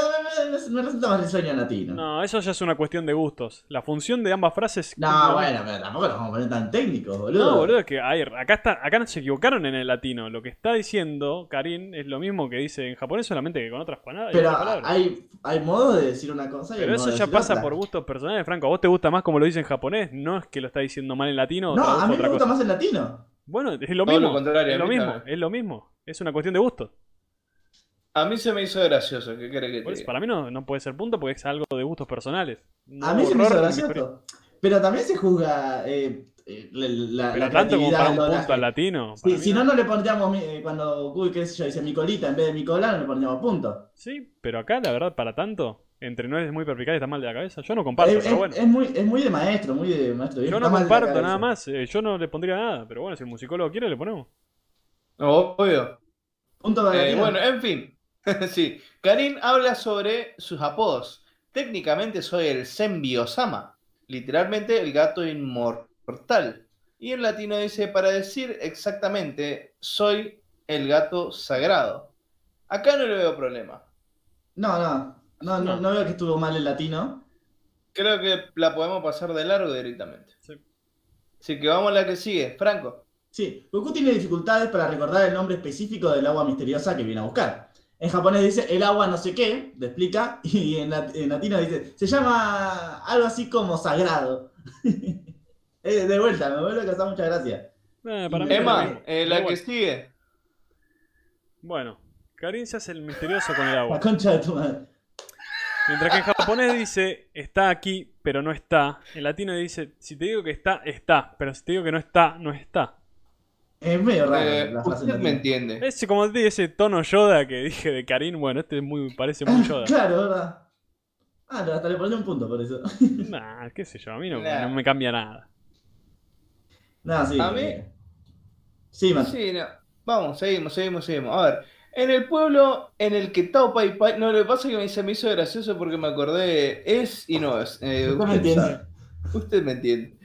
me, resulta más risueño en latino. No, eso ya es una cuestión de gustos. La función de ambas frases. No, bueno, pero tampoco nos vamos a poner tan técnicos, boludo. No, boludo, es que acá, está, acá no se equivocaron en el latino. Lo que está diciendo Karin es lo mismo que dice en japonés, solamente que con otras palabras. Pero hay, hay modos de decir una cosa y Pero eso ya pasa por gustos personales, Franco. ¿A vos te gusta más como lo dice en japonés? No es que lo está diciendo mal en latino. No, a mí me gusta más en latino. Bueno, es lo mismo. es lo mismo, es lo mismo. Es una cuestión de gusto. A mí se me hizo gracioso, ¿qué crees que te Para mí no, no puede ser punto porque es algo de gustos personales. a mí se me hizo gracioso. Pero también se juzga eh, eh la, Pero tanto como para un punto al latino. si no, no le pondríamos, eh, cuando Google, qué sé yo, dice mi colita en vez de mi cola, no le pondríamos punto. Sí, pero acá la verdad, para tanto, entre no es muy perpicaz y está mal de la cabeza, yo no comparto, es, pero bueno. Es muy, es muy de maestro, muy de maestro. Yo no comparto nada más, eh, yo no le pondría nada, pero bueno, si el musicólogo quiere, le ponemos. Obvio. Punto para Bueno, en fin. sí, Karin habla sobre sus apodos. Técnicamente soy el Senbi-Osama, literalmente el gato inmortal. Y en latino dice, para decir exactamente, soy el gato sagrado. Acá no le veo problema. No, no, no, no, no veo que estuvo mal el latino. Creo que la podemos pasar de largo directamente. Sí. Así que vamos a la que sigue. Franco. Sí, Goku tiene dificultades para recordar el nombre específico del agua misteriosa que viene a buscar. En japonés dice el agua no sé qué, le explica, y en, latino dice, se llama algo así como sagrado. Eh, de vuelta, me vuelve a causar mucha gracia. Eh, Emma, eh, la que sigue. Bueno, Karin se hace el misterioso con el agua. La concha de tu madre. Mientras que en japonés dice está aquí, pero no está. En latino dice si te digo que está, está. Pero si te digo que no está, no está. Es medio raro. Eh, usted me entiende. Ese, como ese tono Yoda que dije de Karim, bueno, este muy, parece muy Yoda. claro, ¿verdad? Ah, hasta le pone un punto por eso. nah, qué sé yo, a mí no, me cambia nada. Nada, sí. A mí, Sí, sí no. Vamos, seguimos, seguimos, seguimos. A ver, en el pueblo en el que Tao Pai Pai. No, lo que pasa es que se me hizo gracioso porque me acordé. Es y no es. Eh, usted, me entiende. usted me entiende.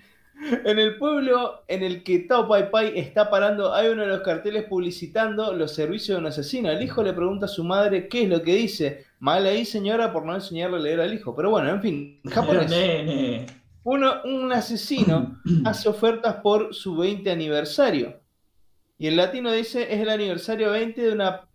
En el pueblo en el que Tao Pai Pai está parando, hay uno de los carteles publicitando los servicios de un asesino. El hijo le pregunta a su madre qué es lo que dice. Mal ahí, señora, por no enseñarle a leer al hijo. Pero bueno, en fin, japonés. Uno, un asesino hace ofertas por su 20 aniversario. Y el latino dice es el aniversario 20 de una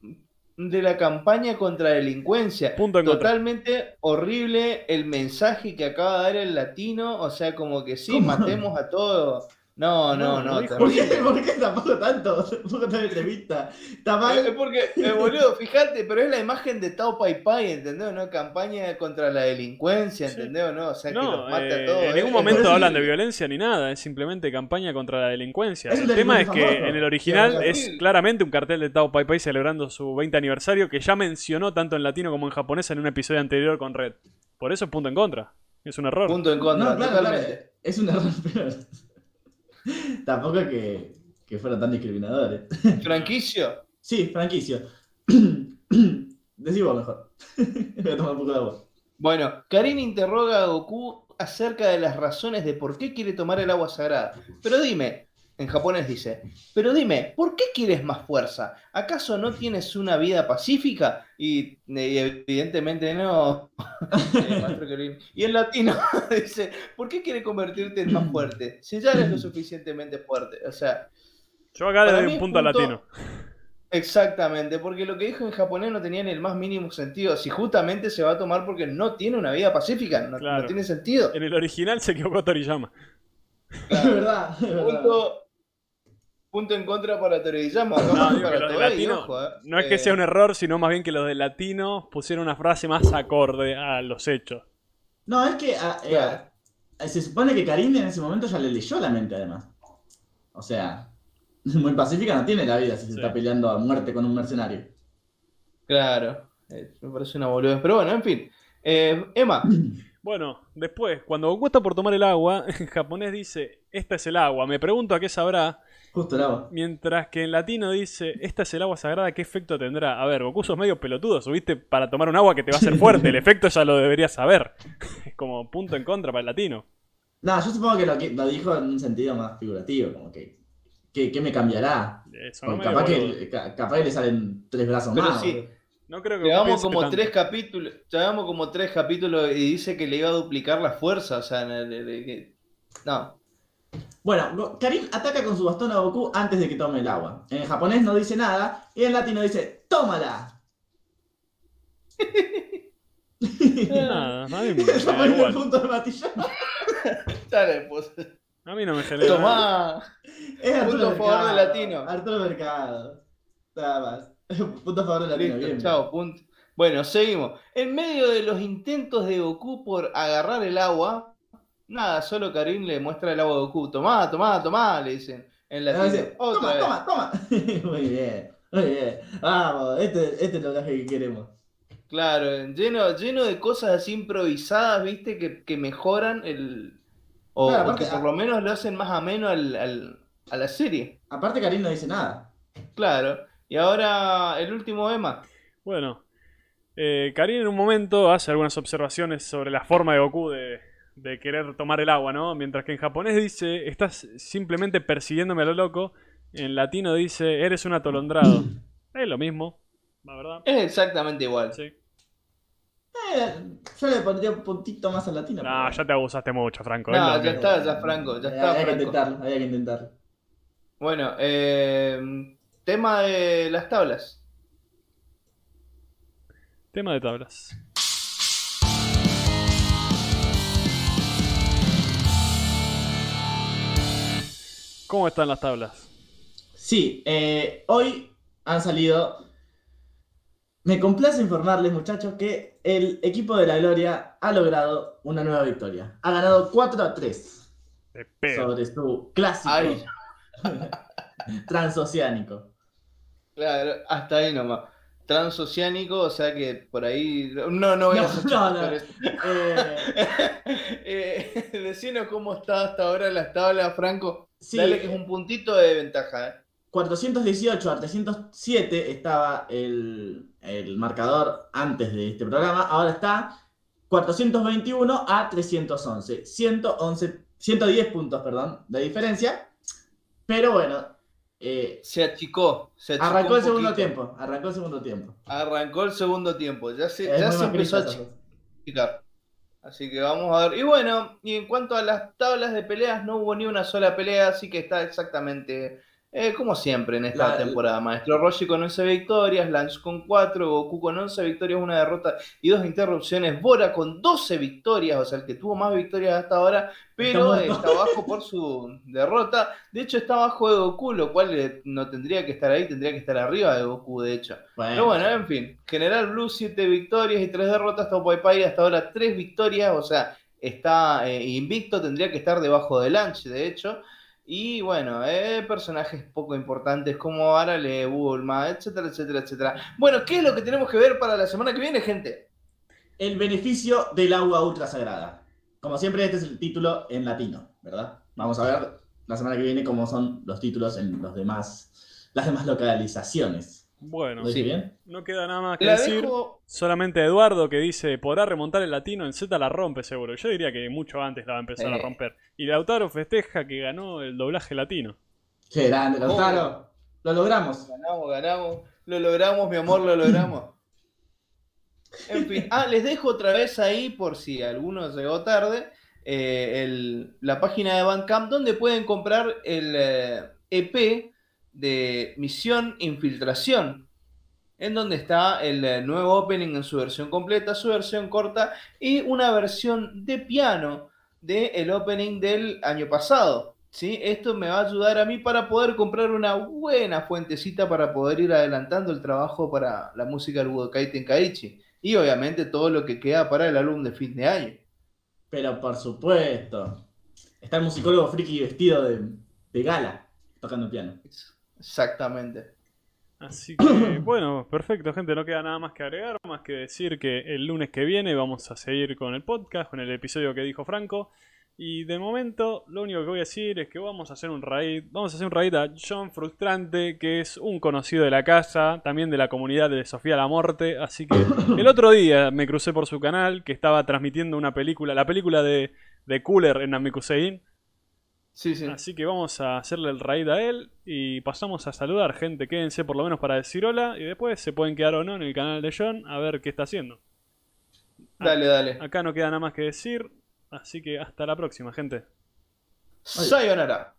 de la campaña contra la delincuencia. Totalmente horrible el mensaje que acaba de dar el latino. O sea, como que sí, matemos a todos no, no, no. ¿Por qué, ¿Por qué tampoco tanto? Tampoco tan entrevista. Está mal. Es porque, eh, boludo, fíjate, pero es la imagen de Tao Pai Pai, ¿entendés? ¿No? Campaña contra la delincuencia, ¿entendés? ¿O no? O sea, que los mata a eh, todos. En ningún momento hablan de violencia ni nada, es simplemente campaña contra la delincuencia. el tema es que en el original es claramente un cartel de Tao Pai Pai celebrando su 20 aniversario que ya mencionó tanto en latino como en japonés en un episodio anterior con Red. Por eso es punto en contra. Es un error. Punto en contra, no, es un error, pero Tampoco que, que fueran tan discriminadores. ¿Franquicio? Sí, franquicio. Decimos mejor. Voy a tomar un poco de agua. Bueno, Karin interroga a Goku acerca de las razones de por qué quiere tomar el agua sagrada. Pero dime, en japonés dice, pero dime, ¿por qué quieres más fuerza? ¿Acaso no tienes una vida pacífica? Y, evidentemente no. Eh, y en latino dice, ¿por qué quieres convertirte en más fuerte? Si ya eres lo suficientemente fuerte. O sea... Yo acá le doy un punto, latino. Exactamente, porque lo que dijo en japonés no tenía ni el más mínimo sentido. Si justamente se va a tomar porque no tiene una vida pacífica, no, tiene sentido. En el original se equivocó Toriyama. Claro. verdad, Punto, punto en contra para Toriyama. No, no es que sea un error, sino más bien que los de latino pusieron una frase más acorde a los hechos. No, es que ah, eh, se supone que Karim en ese momento ya le leyó la mente, además. O sea, muy pacífica no tiene la vida si se está peleando a muerte con un mercenario. Claro, eh, me parece una boludez. Pero bueno, en fin. Eh, Emma. Bueno, después, cuando Goku está por tomar el agua, en japonés dice, esta es el agua. Me pregunto a qué sabrá. Justo el agua. Mientras que en latino dice, esta es el agua sagrada, ¿qué efecto tendrá? A ver, Goku sos medio pelotudo, subiste para tomar un agua que te va a hacer fuerte, el efecto ya lo deberías saber. Es como punto en contra para el latino. No, yo supongo que lo, dijo en un sentido más figurativo, como que, ¿qué me cambiará? capaz, que, capaz que le salen tres brazos más. Sí. No creo que llevamos como tres capítulos, llevamos como tres capítulos y dice que le iba a duplicar la fuerza, o sea, no. Bueno, Karim ataca con su bastón a Goku antes de que tome el agua. En japonés no dice nada y en latino dice ¡Tómala! Nada, a mí me el punto de matilla. Dale, pues. A mí no me genera. Tomá. Es Arturo punto favor del latino. Arturo Mercado. Nada más. punto a favor del latino. Listo, chao, punto. Bueno, seguimos. En medio de los intentos de Goku por agarrar el agua, Nada, solo Karim le muestra el agua de Goku. Tomá, tomá, tomá, le dicen. En la toma, toma, toma. muy bien, muy bien. Vamos, este, este es el que queremos. Claro, lleno, lleno de cosas así improvisadas, viste, que, que mejoran el. O, que por lo menos lo hacen más ameno al, al, a la serie. Aparte, Karim no dice nada. Claro. Y ahora el último Emma. Bueno, eh, Karim en un momento hace algunas observaciones sobre la forma de Goku de, de querer tomar el agua, ¿no? Mientras que en japonés dice, estás simplemente persiguiéndome a lo loco. En latino dice, eres un atolondrado. es lo mismo, la verdad. Es exactamente igual. Sí. Eh, yo le pondría un puntito más al latino. No, ya te abusaste mucho, Franco. No, ya está, ya Franco, ya está. Había que intentarlo, había que intentarlo. Bueno, eh, tema de las tablas. Tema de tablas. ¿Cómo están las tablas? Sí, eh, hoy han salido. Me complace informarles, muchachos, que el equipo de la Gloria ha logrado una nueva victoria. Ha ganado 4 a 3 sobre su clásico transoceánico. Claro, hasta ahí nomás. Transoceánico, o sea que por ahí. No, no voy a. No, no. eh, eh, decinos cómo está hasta ahora las tablas, Franco. Dale que es un puntito de ventaja. ¿eh? 418 a 307 estaba el, el marcador antes de este programa, ahora está 421 a 311. 111, 110 puntos, perdón, de diferencia. Pero bueno. Eh, se, achicó, arrancó el segundo tiempo. Arrancó el segundo tiempo. Arrancó el segundo tiempo. Ya se, ya se empezó a achicar. Así que vamos a ver. Y bueno, y en cuanto a las tablas de peleas, no hubo ni una sola pelea, así que está exactamente eh, como siempre en esta temporada, maestro. Roshi con 11 victorias, Lance con 4, Goku con 11 victorias, una derrota y dos interrupciones, Bora con 12 victorias, o sea, el que tuvo más victorias hasta ahora, pero está, bajo por su derrota. De hecho, está bajo de Goku, lo cual eh, no tendría que estar ahí, tendría que estar arriba de Goku, de hecho. Pero bueno, en fin, General Blue 7 victorias y 3 derrotas, Top Pai hasta ahora 3 victorias, o sea, está eh, invicto, tendría que estar debajo de Lance, de hecho. Y bueno, eh, personajes poco importantes como Arale, Bulma, etcétera, etcétera, etcétera. Bueno, ¿qué es lo que tenemos que ver para la semana que viene, gente? El beneficio del agua ultra sagrada. Como siempre, este es el título en latino, ¿verdad? Vamos a ver la semana que viene cómo son los títulos en los demás, las demás localizaciones. Bueno, no queda nada más que decir. Solamente Eduardo que dice, podrá remontar el latino, en Z la rompe seguro. Yo diría que mucho antes la va a empezar a romper. Y Lautaro festeja que ganó el doblaje latino. Qué grande, Lautaro. Lo logramos. Ganamos, ganamos. Lo logramos, mi amor, lo logramos. En fin. Ah, les dejo otra vez ahí por si alguno llegó tarde. Eh, la página de Bandcamp donde pueden comprar el EP eh, e de Misión Infiltración, en donde está el eh, nuevo opening en su versión completa, su versión corta y una versión de piano del el opening del año pasado. ¿sí? Esto me va a ayudar a mí para poder comprar una buena fuentecita para poder ir adelantando el trabajo para la música del Budokai Tenkaichi. Y obviamente todo lo que queda para el álbum de fin de año. Pero por supuesto. Está el musicólogo friki vestido de, de gala, tocando piano. Exactamente. Así que, bueno, perfecto, gente. No queda nada más que agregar, más que decir que el lunes que viene vamos a seguir con el podcast, con el episodio que dijo Franco. Y de momento, lo único que voy a decir es que vamos a hacer un raid. Vamos a hacer un raid a John Frustrante, que es un conocido de la casa, también de la comunidad de Sofía la Morte. Así que el otro día me crucé por su canal, que estaba transmitiendo una película, la película de, de Cooler en Namikusein. Así que vamos a hacerle el raid a él y pasamos a saludar, gente. Quédense por lo menos para decir hola y después se pueden quedar o no en el canal de John a ver qué está haciendo. Dale, dale. Acá no queda nada más que decir, así que hasta la próxima, gente. Sayonara.